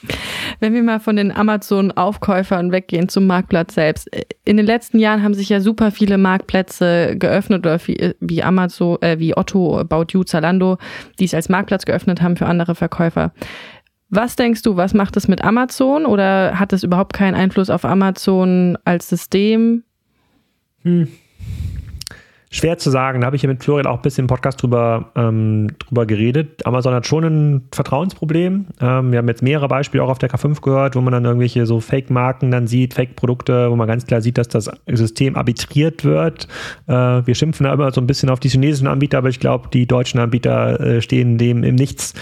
Wenn wir mal von den Amazon-Aufkäufern weggehen zum Marktplatz selbst. In den letzten Jahren haben sich ja super viele Marktplätze geöffnet oder wie, wie Amazon, äh, wie Otto, About You, Zalando, die es als Marktplatz geöffnet haben für andere Verkäufer. Was denkst du, was macht es mit Amazon oder hat es überhaupt keinen Einfluss auf Amazon als System? Hm. Schwer zu sagen, da habe ich ja mit Florian auch ein bisschen im Podcast drüber, ähm, drüber geredet. Amazon hat schon ein Vertrauensproblem. Ähm, wir haben jetzt mehrere Beispiele auch auf der K5 gehört, wo man dann irgendwelche so Fake-Marken dann sieht, Fake-Produkte, wo man ganz klar sieht, dass das System arbitriert wird. Äh, wir schimpfen da immer so ein bisschen auf die chinesischen Anbieter, aber ich glaube, die deutschen Anbieter äh, stehen dem im Nichts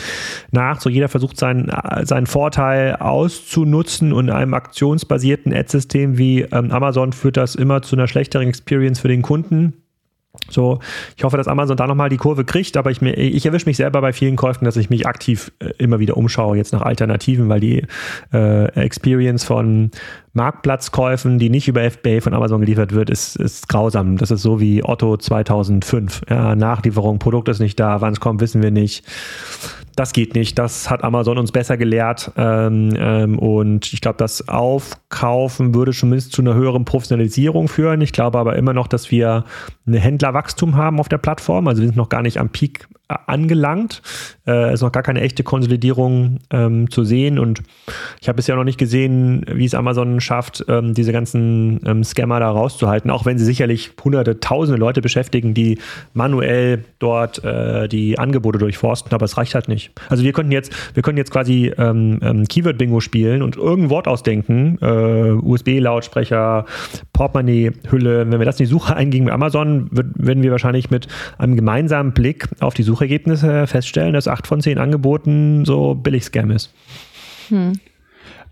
nach. So jeder versucht seinen, seinen Vorteil auszunutzen und in einem aktionsbasierten Ad-System wie ähm, Amazon führt das immer zu einer schlechteren Experience für den Kunden. So, ich hoffe, dass Amazon da nochmal die Kurve kriegt, aber ich, ich erwische mich selber bei vielen Käufen, dass ich mich aktiv äh, immer wieder umschaue jetzt nach Alternativen, weil die äh, Experience von Marktplatzkäufen, die nicht über FBA von Amazon geliefert wird, ist, ist grausam. Das ist so wie Otto 2005. Ja, Nachlieferung, Produkt ist nicht da, wann es kommt, wissen wir nicht das geht nicht. Das hat Amazon uns besser gelehrt. Ähm, ähm, und ich glaube, das Aufkaufen würde zumindest zu einer höheren Professionalisierung führen. Ich glaube aber immer noch, dass wir Händlerwachstum haben auf der Plattform. Also wir sind noch gar nicht am Peak angelangt. Äh, ist noch gar keine echte Konsolidierung ähm, zu sehen. Und ich habe bisher noch nicht gesehen, wie es Amazon schafft, ähm, diese ganzen ähm, Scammer da rauszuhalten, auch wenn sie sicherlich hunderte, tausende Leute beschäftigen, die manuell dort äh, die Angebote durchforsten, aber es reicht halt nicht. Also wir könnten jetzt, wir können jetzt quasi ähm, ähm, Keyword-Bingo spielen und irgendein Wort ausdenken, äh, USB-Lautsprecher, Portemonnaie-Hülle. Wenn wir das in die Suche eingeben bei Amazon, würden wir wahrscheinlich mit einem gemeinsamen Blick auf die Suchergebnisse feststellen, dass acht von zehn Angeboten so Billig-Scam ist. Hm.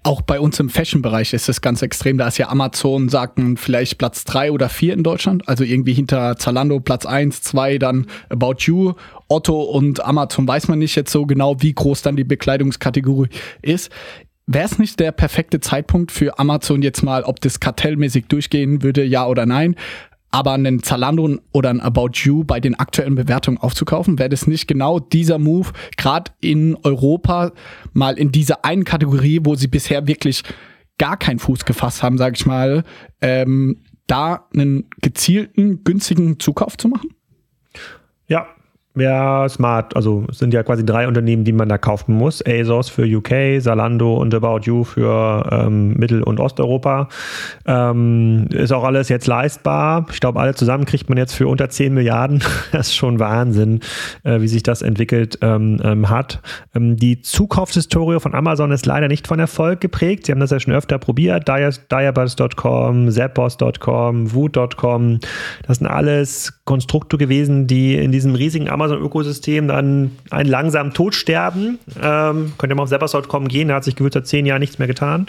Auch bei uns im Fashion-Bereich ist es ganz extrem. Da ist ja Amazon, sagten vielleicht Platz drei oder vier in Deutschland. Also irgendwie hinter Zalando Platz eins, zwei, dann About You, Otto und Amazon weiß man nicht jetzt so genau, wie groß dann die Bekleidungskategorie ist. Wäre es nicht der perfekte Zeitpunkt für Amazon jetzt mal, ob das kartellmäßig durchgehen würde, ja oder nein, aber einen Zalando oder ein About You bei den aktuellen Bewertungen aufzukaufen? Wäre das nicht genau dieser Move, gerade in Europa, mal in dieser einen Kategorie, wo sie bisher wirklich gar keinen Fuß gefasst haben, sage ich mal, ähm, da einen gezielten, günstigen Zukauf zu machen? Ja, ja, smart. Also es sind ja quasi drei Unternehmen, die man da kaufen muss. ASOS für UK, Zalando und About You für ähm, Mittel- und Osteuropa. Ähm, ist auch alles jetzt leistbar. Ich glaube, alle zusammen kriegt man jetzt für unter 10 Milliarden. das ist schon Wahnsinn, äh, wie sich das entwickelt ähm, ähm hat. Ähm, die Zukaufshistorie von Amazon ist leider nicht von Erfolg geprägt. Sie haben das ja schon öfter probiert. Diabuzz.com, Zappos.com, Woot.com. Das sind alles Konstrukte gewesen, die in diesem riesigen Amazon Amazon-Ökosystem dann einen langsamen Tod sterben. Ähm, könnt ihr mal auf Zappos.com gehen, da hat sich gefühlt seit zehn Jahren nichts mehr getan.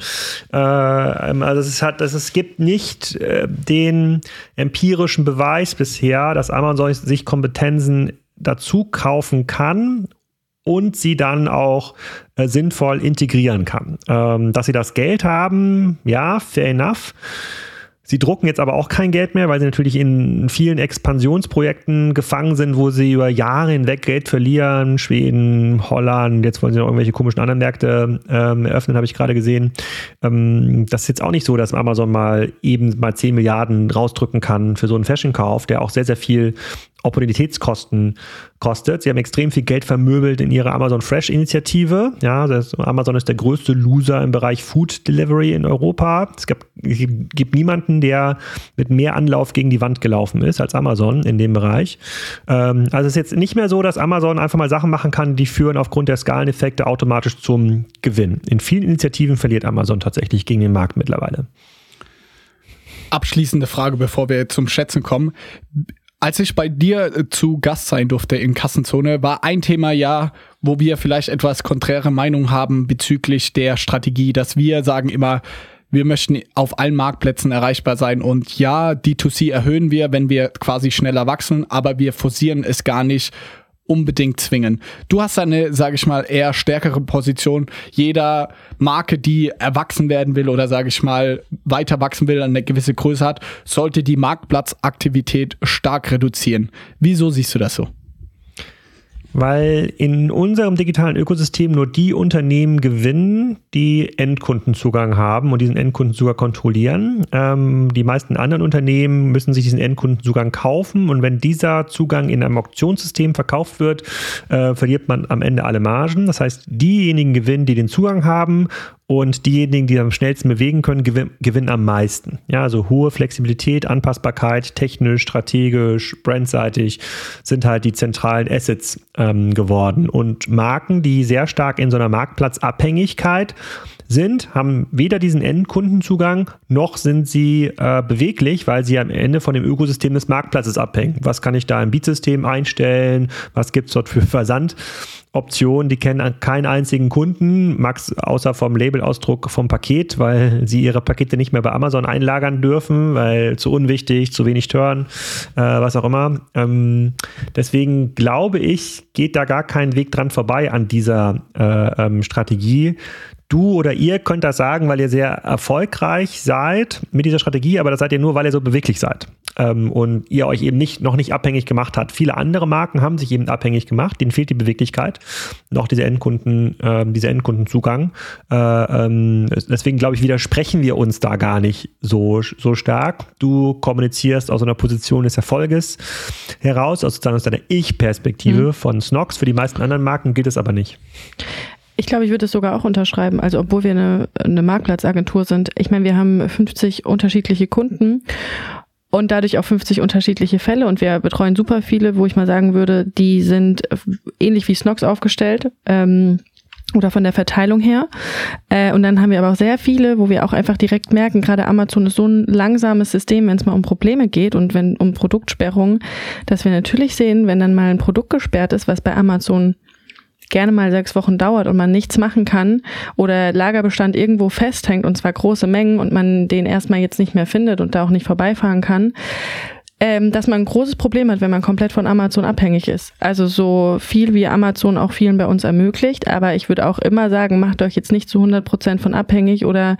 Äh, also es, hat, es gibt nicht äh, den empirischen Beweis bisher, dass Amazon sich Kompetenzen dazu kaufen kann und sie dann auch äh, sinnvoll integrieren kann. Ähm, dass sie das Geld haben, ja, fair enough. Sie drucken jetzt aber auch kein Geld mehr, weil sie natürlich in vielen Expansionsprojekten gefangen sind, wo sie über Jahre hinweg Geld verlieren. Schweden, Holland, jetzt wollen sie noch irgendwelche komischen anderen Märkte ähm, eröffnen, habe ich gerade gesehen. Ähm, das ist jetzt auch nicht so, dass Amazon mal eben mal 10 Milliarden rausdrücken kann für so einen Fashion-Kauf, der auch sehr, sehr viel Opportunitätskosten kostet. Sie haben extrem viel Geld vermöbelt in ihrer Amazon Fresh Initiative. Ja, das, Amazon ist der größte Loser im Bereich Food Delivery in Europa. Es gibt, es gibt niemanden, der mit mehr Anlauf gegen die Wand gelaufen ist als Amazon in dem Bereich. Ähm, also es ist jetzt nicht mehr so, dass Amazon einfach mal Sachen machen kann, die führen aufgrund der Skaleneffekte automatisch zum Gewinn. In vielen Initiativen verliert Amazon tatsächlich gegen den Markt mittlerweile. Abschließende Frage, bevor wir zum Schätzen kommen. Als ich bei dir äh, zu Gast sein durfte in Kassenzone, war ein Thema ja, wo wir vielleicht etwas konträre Meinung haben bezüglich der Strategie, dass wir sagen immer, wir möchten auf allen Marktplätzen erreichbar sein. Und ja, D2C erhöhen wir, wenn wir quasi schneller wachsen, aber wir forcieren es gar nicht unbedingt zwingen. Du hast eine, sage ich mal, eher stärkere Position. Jeder Marke, die erwachsen werden will oder sage ich mal weiter wachsen will, eine gewisse Größe hat, sollte die Marktplatzaktivität stark reduzieren. Wieso siehst du das so? Weil in unserem digitalen Ökosystem nur die Unternehmen gewinnen, die Endkundenzugang haben und diesen Endkundenzugang kontrollieren. Ähm, die meisten anderen Unternehmen müssen sich diesen Endkundenzugang kaufen und wenn dieser Zugang in einem Auktionssystem verkauft wird, äh, verliert man am Ende alle Margen. Das heißt, diejenigen gewinnen, die den Zugang haben und diejenigen, die am schnellsten bewegen können, gewin gewinnen am meisten. Ja, also hohe Flexibilität, Anpassbarkeit, technisch, strategisch, brandseitig sind halt die zentralen Assets ähm, geworden. Und Marken, die sehr stark in so einer Marktplatzabhängigkeit sind, haben weder diesen Endkundenzugang noch sind sie äh, beweglich, weil sie am Ende von dem Ökosystem des Marktplatzes abhängen. Was kann ich da im Beatsystem einstellen? Was gibt es dort für Versand? Optionen, die kennen keinen einzigen Kunden, Max, außer vom Labelausdruck vom Paket, weil sie ihre Pakete nicht mehr bei Amazon einlagern dürfen, weil zu unwichtig, zu wenig Turn, äh, was auch immer. Ähm, deswegen glaube ich, geht da gar kein Weg dran vorbei an dieser äh, ähm, Strategie. Du oder ihr könnt das sagen, weil ihr sehr erfolgreich seid mit dieser Strategie, aber das seid ihr nur, weil ihr so beweglich seid ähm, und ihr euch eben nicht, noch nicht abhängig gemacht habt. Viele andere Marken haben sich eben abhängig gemacht, denen fehlt die Beweglichkeit, noch diese Endkunden, äh, dieser Endkundenzugang. Äh, ähm, deswegen glaube ich, widersprechen wir uns da gar nicht so, so stark. Du kommunizierst aus einer Position des Erfolges heraus, aus, aus deiner Ich-Perspektive mhm. von Snox. Für die meisten anderen Marken gilt es aber nicht. Ich glaube, ich würde es sogar auch unterschreiben. Also obwohl wir eine, eine Marktplatzagentur sind. Ich meine, wir haben 50 unterschiedliche Kunden und dadurch auch 50 unterschiedliche Fälle und wir betreuen super viele, wo ich mal sagen würde, die sind ähnlich wie Snox aufgestellt. Ähm, oder von der Verteilung her. Äh, und dann haben wir aber auch sehr viele, wo wir auch einfach direkt merken, gerade Amazon ist so ein langsames System, wenn es mal um Probleme geht und wenn um Produktsperrungen, dass wir natürlich sehen, wenn dann mal ein Produkt gesperrt ist, was bei Amazon gerne mal sechs Wochen dauert und man nichts machen kann oder Lagerbestand irgendwo festhängt und zwar große Mengen und man den erstmal jetzt nicht mehr findet und da auch nicht vorbeifahren kann, ähm, dass man ein großes Problem hat, wenn man komplett von Amazon abhängig ist. Also so viel wie Amazon auch vielen bei uns ermöglicht, aber ich würde auch immer sagen, macht euch jetzt nicht zu 100 Prozent von abhängig oder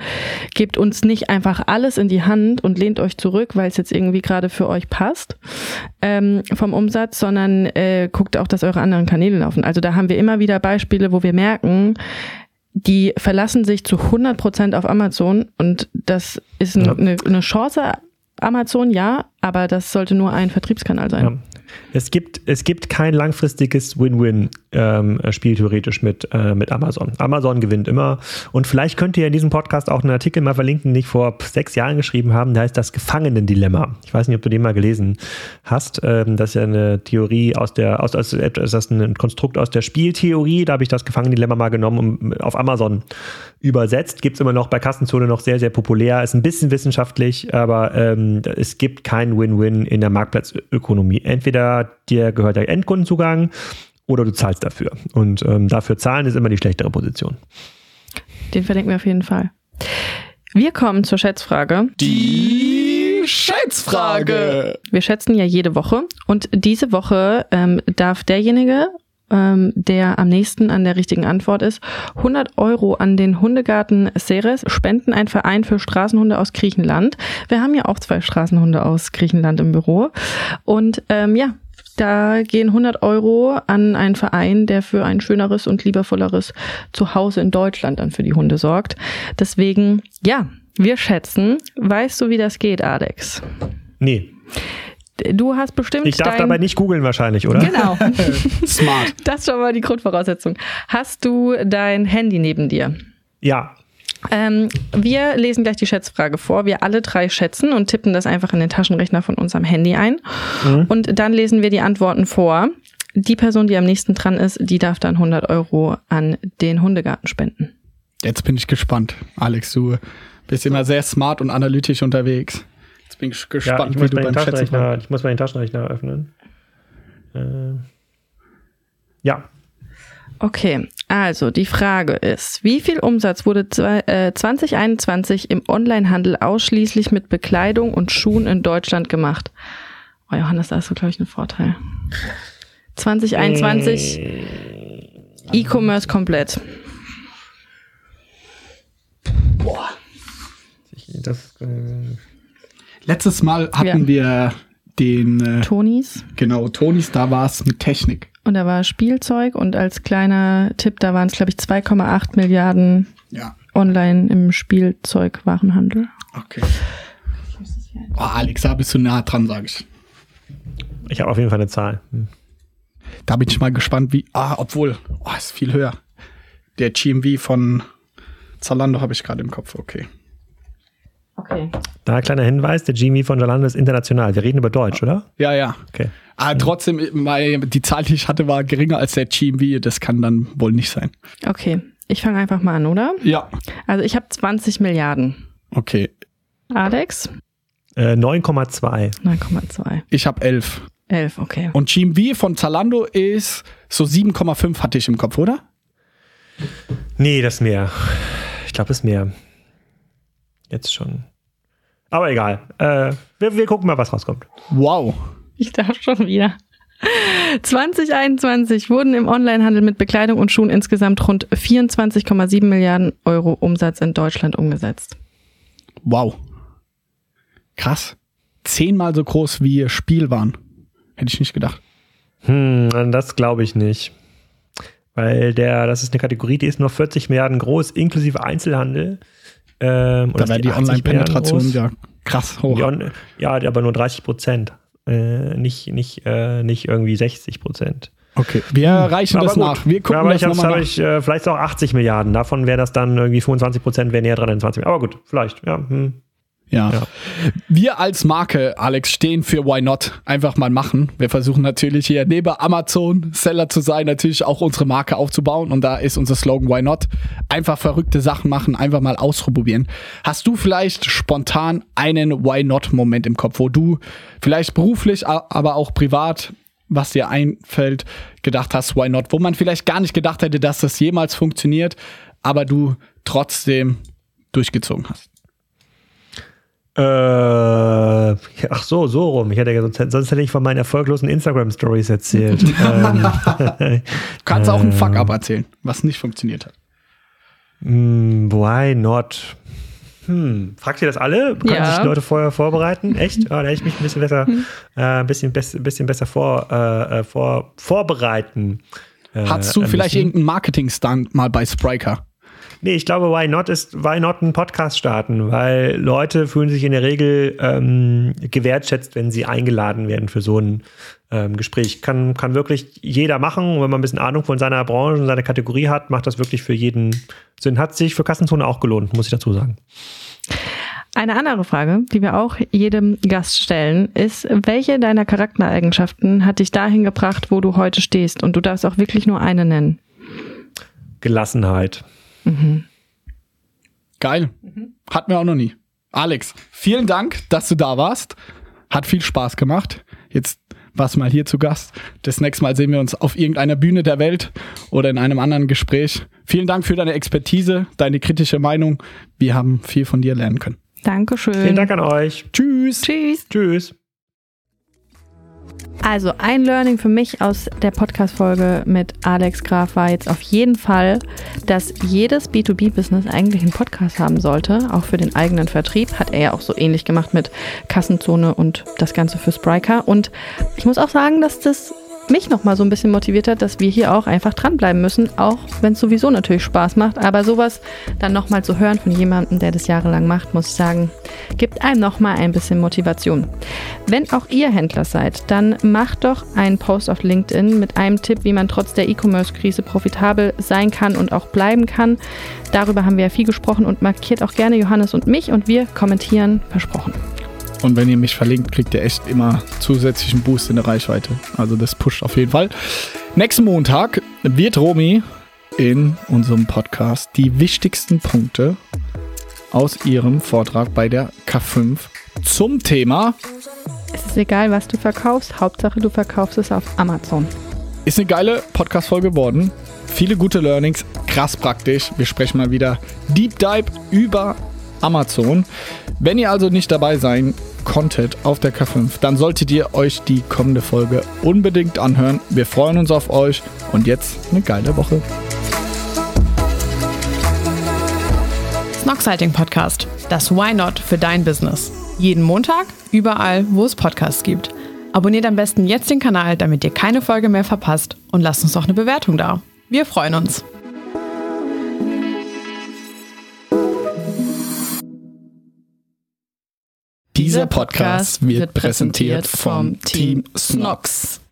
gebt uns nicht einfach alles in die Hand und lehnt euch zurück, weil es jetzt irgendwie gerade für euch passt ähm, vom Umsatz, sondern äh, guckt auch, dass eure anderen Kanäle laufen. Also da haben wir immer wieder Beispiele, wo wir merken, die verlassen sich zu 100 Prozent auf Amazon und das ist ein, ja. eine, eine Chance Amazon ja, aber das sollte nur ein Vertriebskanal sein. Ja. Es gibt, es gibt kein langfristiges Win-Win-Spiel ähm, theoretisch mit, äh, mit Amazon. Amazon gewinnt immer. Und vielleicht könnt ihr in diesem Podcast auch einen Artikel mal verlinken, den ich vor sechs Jahren geschrieben habe. Der heißt das Gefangenendilemma. Ich weiß nicht, ob du den mal gelesen hast. Ähm, das ist ja eine Theorie aus der, aus, aus, ist das ein Konstrukt aus der Spieltheorie. Da habe ich das Gefangenendilemma mal genommen und auf Amazon übersetzt. Gibt es immer noch bei Kassenzone noch sehr, sehr populär. Ist ein bisschen wissenschaftlich, aber ähm, es gibt kein Win-Win in der Marktplatzökonomie. Entweder dir gehört der Endkundenzugang oder du zahlst dafür. Und ähm, dafür zahlen ist immer die schlechtere Position. Den verlinken wir auf jeden Fall. Wir kommen zur Schätzfrage. Die Schätzfrage. Wir schätzen ja jede Woche und diese Woche ähm, darf derjenige ähm, der am nächsten an der richtigen Antwort ist. 100 Euro an den Hundegarten Ceres spenden ein Verein für Straßenhunde aus Griechenland. Wir haben ja auch zwei Straßenhunde aus Griechenland im Büro. Und ähm, ja, da gehen 100 Euro an einen Verein, der für ein schöneres und liebevolleres Zuhause in Deutschland dann für die Hunde sorgt. Deswegen, ja, wir schätzen. Weißt du, wie das geht, Alex? Nee. Du hast bestimmt. Ich darf dabei nicht googeln wahrscheinlich, oder? Genau. Smart. Das ist schon mal die Grundvoraussetzung. Hast du dein Handy neben dir? Ja. Ähm, wir lesen gleich die Schätzfrage vor. Wir alle drei schätzen und tippen das einfach in den Taschenrechner von unserem Handy ein. Mhm. Und dann lesen wir die Antworten vor. Die Person, die am nächsten dran ist, die darf dann 100 Euro an den Hundegarten spenden. Jetzt bin ich gespannt. Alex, du bist immer sehr smart und analytisch unterwegs. Jetzt bin ich gespannt, ja, ich wie du beim Schätzen Ich muss meinen Taschenrechner öffnen. Äh, ja. Okay, also die Frage ist, wie viel Umsatz wurde zwei, äh, 2021 im Onlinehandel ausschließlich mit Bekleidung und Schuhen in Deutschland gemacht? Oh Johannes, da hast du, glaube ich, einen Vorteil. 2021 E-Commerce komplett. Das, äh, Letztes Mal hatten Ja. wir den, äh, Tonis. genau, Tonis, da war es mit Technik. Und da war Spielzeug und als kleiner Tipp, da waren es, glaube ich, 2,8 Milliarden Ja, online im Spielzeugwarenhandel. okay. Oh, Alex, da bist du nah dran, sage ich. ich habe auf jeden Fall eine Zahl. Hm. Da bin ich mal gespannt, wie. Ah, obwohl, oh, ist viel höher. Der GMV von Zalando habe ich gerade im Kopf, okay. Okay. Da kleiner Hinweis, der GMV von Zalando ist international. Wir reden über Deutsch, oder? Ja, ja. Okay. Aber trotzdem, weil die Zahl, die ich hatte, war geringer als der GMV. Das kann dann wohl nicht sein. Okay, ich fange einfach mal an, oder? Ja. Also ich habe 20 Milliarden. Okay. Alex? Äh, 9,2. 9,2. Ich habe 11. 11, okay. Und GMV von Zalando ist so 7,5 hatte ich im Kopf, oder? Nee, das ist mehr. Ich glaube, das ist mehr. Jetzt schon. Aber egal. Äh, wir, wir gucken mal, was rauskommt. Wow. Ich darf schon wieder. 2021 wurden im Onlinehandel mit Bekleidung und Schuhen insgesamt rund 24,7 Milliarden Euro Umsatz in Deutschland umgesetzt. Wow. Krass. Zehnmal so groß wie Spielwaren. Hätte ich nicht gedacht. Hm, das glaube ich nicht. Weil der, das ist eine Kategorie, die ist nur 40 Milliarden groß, inklusive Einzelhandel. Ähm, Da wäre die 80 Online-Penetration Milliarden ja krass hoch. Die On ja, aber nur 30 Prozent. Äh, nicht, nicht, äh, nicht irgendwie 60 Prozent. Okay, wir reichen das gut. nach. Wir gucken aber das ich habe ich, äh, vielleicht auch 80 Milliarden. Davon wäre das dann irgendwie 25 Prozent, wäre näher dran an 20. Aber gut, vielleicht. Ja, hm. Ja. Ja. Wir als Marke, Alex, stehen für Why Not. Einfach mal machen. Wir versuchen natürlich hier neben Amazon Seller zu sein, natürlich auch unsere Marke aufzubauen. Und da ist unser Slogan Why Not. Einfach verrückte Sachen machen, einfach mal ausprobieren. Hast du vielleicht spontan einen Why Not Moment im Kopf, wo du vielleicht beruflich, aber auch privat, was dir einfällt, gedacht hast, Why Not? Wo man vielleicht gar nicht gedacht hätte, dass das jemals funktioniert, aber du trotzdem durchgezogen hast. Äh, ach so, so rum. Ich hätte ja sonst, sonst hätte ich von meinen erfolglosen Instagram-Stories erzählt. ähm, Du kannst auch ein Fuck-up erzählen, was nicht funktioniert hat. hm, why not? Hm, fragt ihr das alle? Können Ja. sich die Leute vorher vorbereiten? Echt? Ah, da hätte ich mich ein bisschen besser, äh, ein bisschen, bess, bisschen besser vor, äh, äh, vor, vorbereiten. Äh, Hattest du äh, vielleicht irgendeinen Marketing-Stunt mal bei Spriker? Nee, ich glaube, Why Not ist Why Not einen Podcast starten, weil Leute fühlen sich in der Regel ähm, gewertschätzt, wenn sie eingeladen werden für so ein ähm, Gespräch. Kann, kann wirklich jeder machen. Und wenn man ein bisschen Ahnung von seiner Branche und seiner Kategorie hat, macht das wirklich für jeden Sinn. Hat sich für Kassenzone auch gelohnt, muss ich dazu sagen. Eine andere Frage, die wir auch jedem Gast stellen, ist, welche deiner Charaktereigenschaften hat dich dahin gebracht, wo du heute stehst? Und du darfst auch wirklich nur eine nennen. Gelassenheit. Geil. Hatten wir auch noch nie. Alex, vielen Dank, dass du da warst. Hat viel Spaß gemacht. Jetzt warst du mal hier zu Gast. Das nächste Mal sehen wir uns auf irgendeiner Bühne der Welt oder in einem anderen Gespräch. Vielen Dank für deine Expertise, deine kritische Meinung. Wir haben viel von dir lernen können. Dankeschön. Vielen Dank an euch. Tschüss. Tschüss. Tschüss. Also ein Learning für mich aus der Podcast-Folge mit Alex Graf war jetzt auf jeden Fall, dass jedes B2B-Business eigentlich einen Podcast haben sollte, auch für den eigenen Vertrieb. Hat er ja auch so ähnlich gemacht mit Kassenzone und das Ganze für Spriker. Und ich muss auch sagen, dass das mich nochmal so ein bisschen motiviert hat, dass wir hier auch einfach dranbleiben müssen, auch wenn es sowieso natürlich Spaß macht. Aber sowas dann nochmal zu hören von jemandem, der das jahrelang macht, muss ich sagen, gibt einem nochmal ein bisschen Motivation. Wenn auch ihr Händler seid, dann macht doch einen Post auf LinkedIn mit einem Tipp, wie man trotz der E-Commerce-Krise profitabel sein kann und auch bleiben kann. Darüber haben wir ja viel gesprochen und markiert auch gerne Johannes und mich und wir kommentieren, versprochen. Und wenn ihr mich verlinkt, kriegt ihr echt immer zusätzlichen Boost in der Reichweite. Also das pusht auf jeden Fall. Nächsten Montag wird Romy in unserem Podcast die wichtigsten Punkte aus ihrem Vortrag bei der K5 zum Thema Es ist egal, was du verkaufst, Hauptsache du verkaufst es auf Amazon. Ist eine geile Podcast-Folge geworden. Viele gute Learnings, krass praktisch. Wir sprechen mal wieder Deep Dive über Amazon. Wenn ihr also nicht dabei sein Content auf der K5, dann solltet ihr euch die kommende Folge unbedingt anhören. Wir freuen uns auf euch und jetzt eine geile Woche. Snoxhalting Podcast. Das Why Not für dein Business. Jeden Montag, überall, wo es Podcasts gibt. Abonniert am besten jetzt den Kanal, damit ihr keine Folge mehr verpasst und lasst uns auch eine Bewertung da. Wir freuen uns. Dieser Podcast wird präsentiert vom Team Snox.